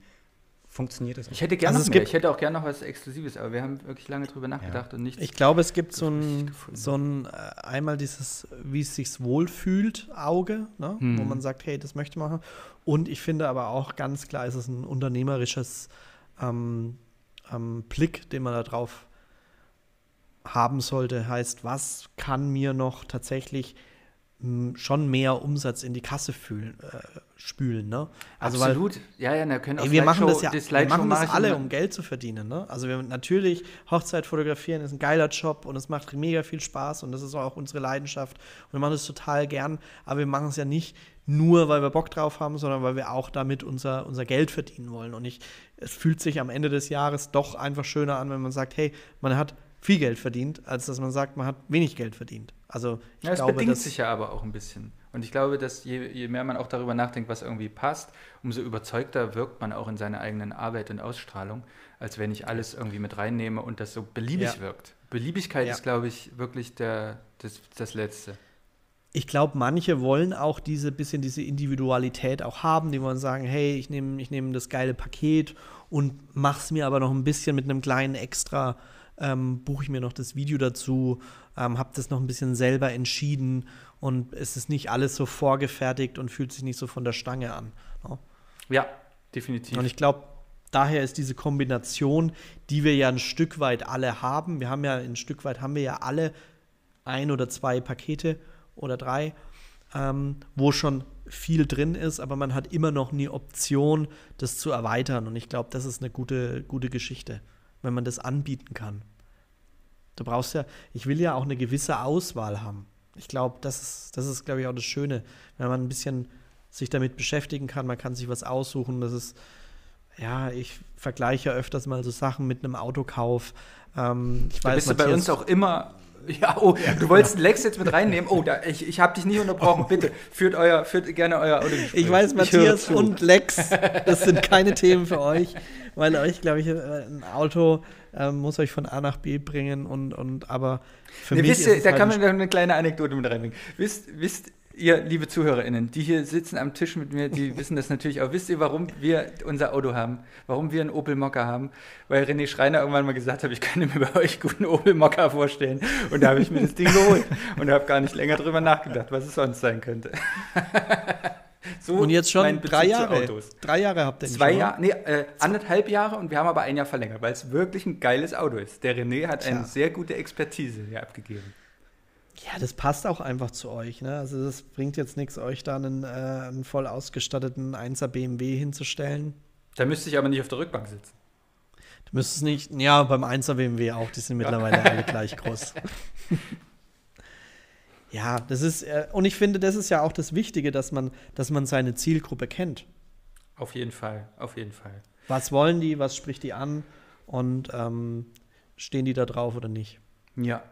funktioniert das. auch. Ich hätte gerne Also Ich hätte auch gerne noch was Exklusives, aber wir haben wirklich lange drüber nachgedacht und nichts. Ich glaube, es gibt so ein, so ein äh, einmal dieses, wie es sich wohlfühlt, Auge, ne? Hm. wo man sagt, hey, das möchte ich machen. Und ich finde aber auch ganz klar, ist es ein unternehmerisches ähm, ähm, Blick, den man da drauf haben sollte. Heißt, was kann mir noch tatsächlich schon mehr Umsatz in die Kasse fühlen, äh, spülen, ne? Also weil Absolut. ja, ja, da können auch Ey, wir machen das ja wir machen mache das alle, um Geld zu verdienen. Ne? Also wir natürlich Hochzeit fotografieren ist ein geiler Job und es macht mega viel Spaß und das ist auch unsere Leidenschaft und wir machen das total gern. Aber wir machen es ja nicht nur, weil wir Bock drauf haben, sondern weil wir auch damit unser, unser Geld verdienen wollen. Und ich, es fühlt sich am Ende des Jahres doch einfach schöner an, wenn man sagt, hey, man hat viel Geld verdient, als dass man sagt, man hat wenig Geld verdient. Also ich Ja, es glaube, bedingt sich ja aber auch ein bisschen. Und ich glaube, dass je, je mehr man auch darüber nachdenkt, was irgendwie passt, umso überzeugter wirkt man auch in seiner eigenen Arbeit und Ausstrahlung, als wenn ich alles irgendwie mit reinnehme und das so beliebig Ja. wirkt. Beliebigkeit Ja. ist, glaube ich, wirklich der, das, das Letzte. ich glaube, manche wollen auch diese bisschen diese Individualität auch haben, die wollen sagen, hey, ich nehme ich nehm das geile Paket und mach's mir aber noch ein bisschen mit einem kleinen Extra, ähm, buche ich mir noch das Video dazu, ähm, habe das noch ein bisschen selber entschieden und es ist nicht alles so vorgefertigt und fühlt sich nicht so von der Stange an. ne? Ja, definitiv. Und ich glaube, daher ist diese Kombination, die wir ja ein Stück weit alle haben. Wir haben ja ein Stück weit haben wir ja alle ein oder zwei Pakete oder drei, ähm, wo schon viel drin ist, aber man hat immer noch eine Option, das zu erweitern. Und ich glaube, das ist eine gute, gute Geschichte, wenn man das anbieten kann. Du brauchst ja, ich will ja auch eine gewisse Auswahl haben. Ich glaube, das ist, das ist, glaube ich, auch das Schöne, wenn man ein bisschen sich damit beschäftigen kann, man kann sich was aussuchen. Das ist, ja, ich vergleiche ja öfters mal so Sachen mit einem Autokauf. Ähm, ich da weiß, bist du bei Matthias- uns auch immer. Ja, oh, du wolltest einen Lex jetzt mit reinnehmen. Oh, da, ich, ich habe dich nicht unterbrochen. Bitte, führt, euer, führt gerne euer Autogespräch. Ich weiß, Matthias zu. und Lex, das sind keine Themen für euch, weil euch, glaube ich, äh, ein Auto ähm, muss euch von A nach B bringen und, und aber für Ne, mich wisst ist ihr, es da halt kann man eine kleine Anekdote mit reinbringen. Wisst, wisst, ihr, liebe ZuhörerInnen, die hier sitzen am Tisch mit mir, die wissen das natürlich auch. Wisst ihr, warum wir unser Auto haben? Warum wir einen Opel Mokka haben? Weil René Schreiner irgendwann mal gesagt hat, ich kann mir bei euch guten Opel Mokka vorstellen. Und da habe ich mir das Ding geholt und habe gar nicht länger drüber nachgedacht, was es sonst sein könnte. so und jetzt schon drei Jahre. Autos. Drei Jahre habt ihr nicht Zwei Jahre, nee, äh, anderthalb Jahre und wir haben aber ein Jahr verlängert, weil es wirklich ein geiles Auto ist. Der René hat Tja. eine sehr gute Expertise hier abgegeben. Ja, das passt auch einfach zu euch. Ne? Also das bringt jetzt nichts, euch da einen, äh, einen voll ausgestatteten 1er BMW hinzustellen. Da müsste ich aber nicht auf der Rückbank sitzen. Du müsstest nicht, ja, beim 1er BMW auch, die sind mittlerweile alle gleich groß. ja, das ist, äh, und ich finde, das ist ja auch das Wichtige, dass man, dass man seine Zielgruppe kennt. Auf jeden Fall, auf jeden Fall. Was wollen die, was spricht die an und ähm, stehen die da drauf oder nicht? Ja,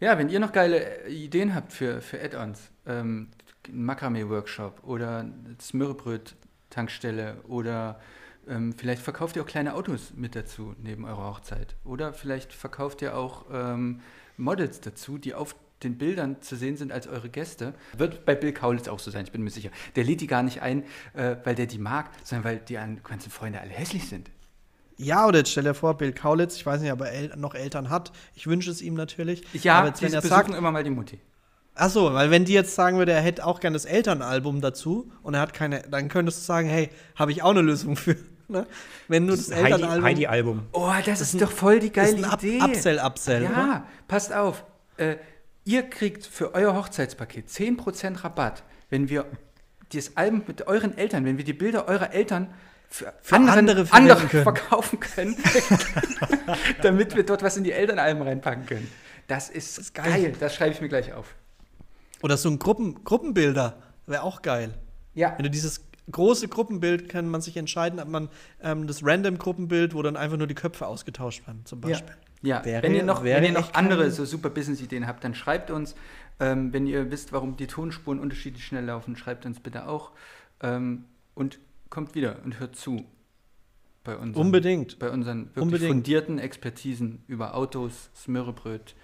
ja, wenn ihr noch geile Ideen habt für, für Add-ons, ähm, Makramee-Workshop oder Smörrebröt-Tankstelle oder ähm, vielleicht verkauft ihr auch kleine Autos mit dazu neben eurer Hochzeit. Oder vielleicht verkauft ihr auch ähm, Models dazu, die auf den Bildern zu sehen sind als eure Gäste. Wird bei Bill Kaulitz auch so sein, ich bin mir sicher. Der lädt die gar nicht ein, äh, weil der die mag, sondern weil die ganzen Freunde alle hässlich sind. Ja, oder jetzt stell dir vor, Bill Kaulitz, ich weiß nicht, ob er El noch Eltern hat. Ich wünsche es ihm natürlich. Ja, aber jetzt, wenn er sagt, immer mal die Mutti. Ach so, weil wenn die jetzt sagen würde, er hätte auch gerne das Elternalbum dazu und er hat keine, dann könntest du sagen, hey, habe ich auch eine Lösung für. Ne? Wenn du das, das Elternalbum. Heidi, Album. Oh, das, das ist doch voll die geile ist ein Idee. Upsell, Upsell. Ja, oder? passt auf. Äh, ihr kriegt für euer Hochzeitspaket 10% Rabatt, wenn wir das Album mit euren Eltern, wenn wir die Bilder eurer Eltern für, für anderen, andere, andere können. verkaufen können, damit wir dort was in die Elternalben reinpacken können. Das ist, das ist geil. geil. Das schreibe ich mir gleich auf. Oder so ein Gruppen, Gruppenbilder wäre auch geil. Ja. Wenn du dieses große Gruppenbild kann man sich entscheiden, ob man ähm, das random Gruppenbild, wo dann einfach nur die Köpfe ausgetauscht werden, zum Beispiel. Ja, ja. Wäre, wenn ihr noch, wenn ihr noch andere so super Business-Ideen habt, dann schreibt uns. Ähm, wenn ihr wisst, warum die Tonspuren unterschiedlich schnell laufen, schreibt uns bitte auch. Ähm, und kommt wieder und hört zu. Bei unseren, Unbedingt. Bei unseren wirklich Unbedingt. fundierten Expertisen über Autos, Smörrebröt.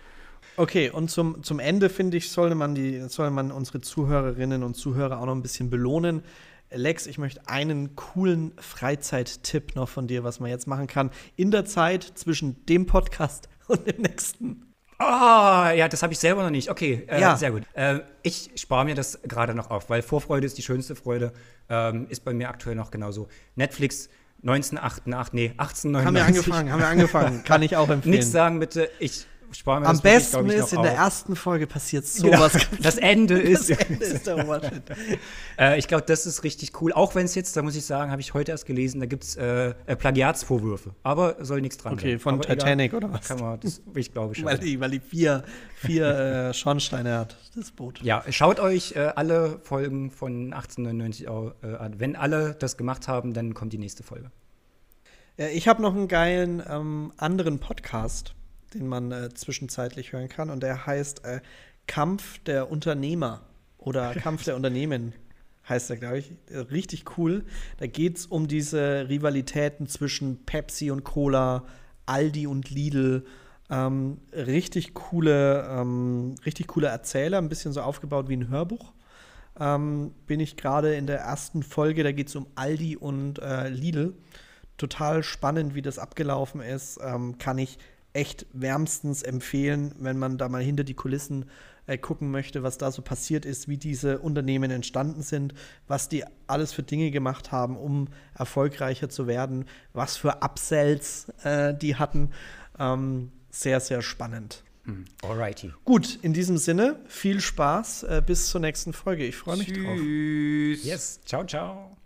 Okay, und zum, zum Ende, finde ich, sollte man, die, sollte man unsere Zuhörerinnen und Zuhörer auch noch ein bisschen belohnen. Lex, ich möchte einen coolen Freizeittipp noch von dir, was man jetzt machen kann, in der Zeit zwischen dem Podcast und dem nächsten. Oh, ja, das habe ich selber noch nicht. Okay, äh, ja. sehr gut. Äh, ich spare mir das gerade noch auf, weil Vorfreude ist die schönste Freude. Ähm, ist bei mir aktuell noch genauso. Netflix 1988, nee, 1899. Haben wir angefangen, haben wir angefangen. Kann ich auch empfehlen. Nichts sagen bitte. Ich spare mir Am das besten wirklich, ist, in auf. der ersten Folge passiert sowas. Genau. Das Ende ist. Das Ende ist der äh, ich glaube, das ist richtig cool. Auch wenn es jetzt, da muss ich sagen, habe ich heute erst gelesen, da gibt es äh, äh, Plagiatsvorwürfe. Aber soll nichts dran okay, sein. Okay, von Aber Titanic egal, oder was? Kann man, das, ich glaube schon. weil, die, weil die vier, vier äh, Schornsteine hat, das Boot. Ja, schaut euch äh, alle Folgen von 1899 äh, an. Wenn alle das gemacht haben, dann kommt die nächste Folge. Ich habe noch einen geilen ähm, anderen Podcast den man äh, zwischenzeitlich hören kann. Und der heißt äh, Kampf der Unternehmer oder Kampf der Unternehmen heißt er, glaube ich. Richtig cool. Da geht es um diese Rivalitäten zwischen Pepsi und Cola, Aldi und Lidl. Ähm, richtig coole, ähm, richtig coole Erzähler, ein bisschen so aufgebaut wie ein Hörbuch. Ähm, bin ich gerade in der ersten Folge, da geht es um Aldi und äh, Lidl. Total spannend, wie das abgelaufen ist. Ähm, kann ich echt wärmstens empfehlen, wenn man da mal hinter die Kulissen äh, gucken möchte, was da so passiert ist, wie diese Unternehmen entstanden sind, was die alles für Dinge gemacht haben, um erfolgreicher zu werden, was für Upsells äh, die hatten. Ähm, sehr, sehr spannend. Hm. Alrighty. Gut, in diesem Sinne, viel Spaß. Äh, bis zur nächsten Folge. Ich freue mich Tschüss. drauf. Yes, ciao, ciao.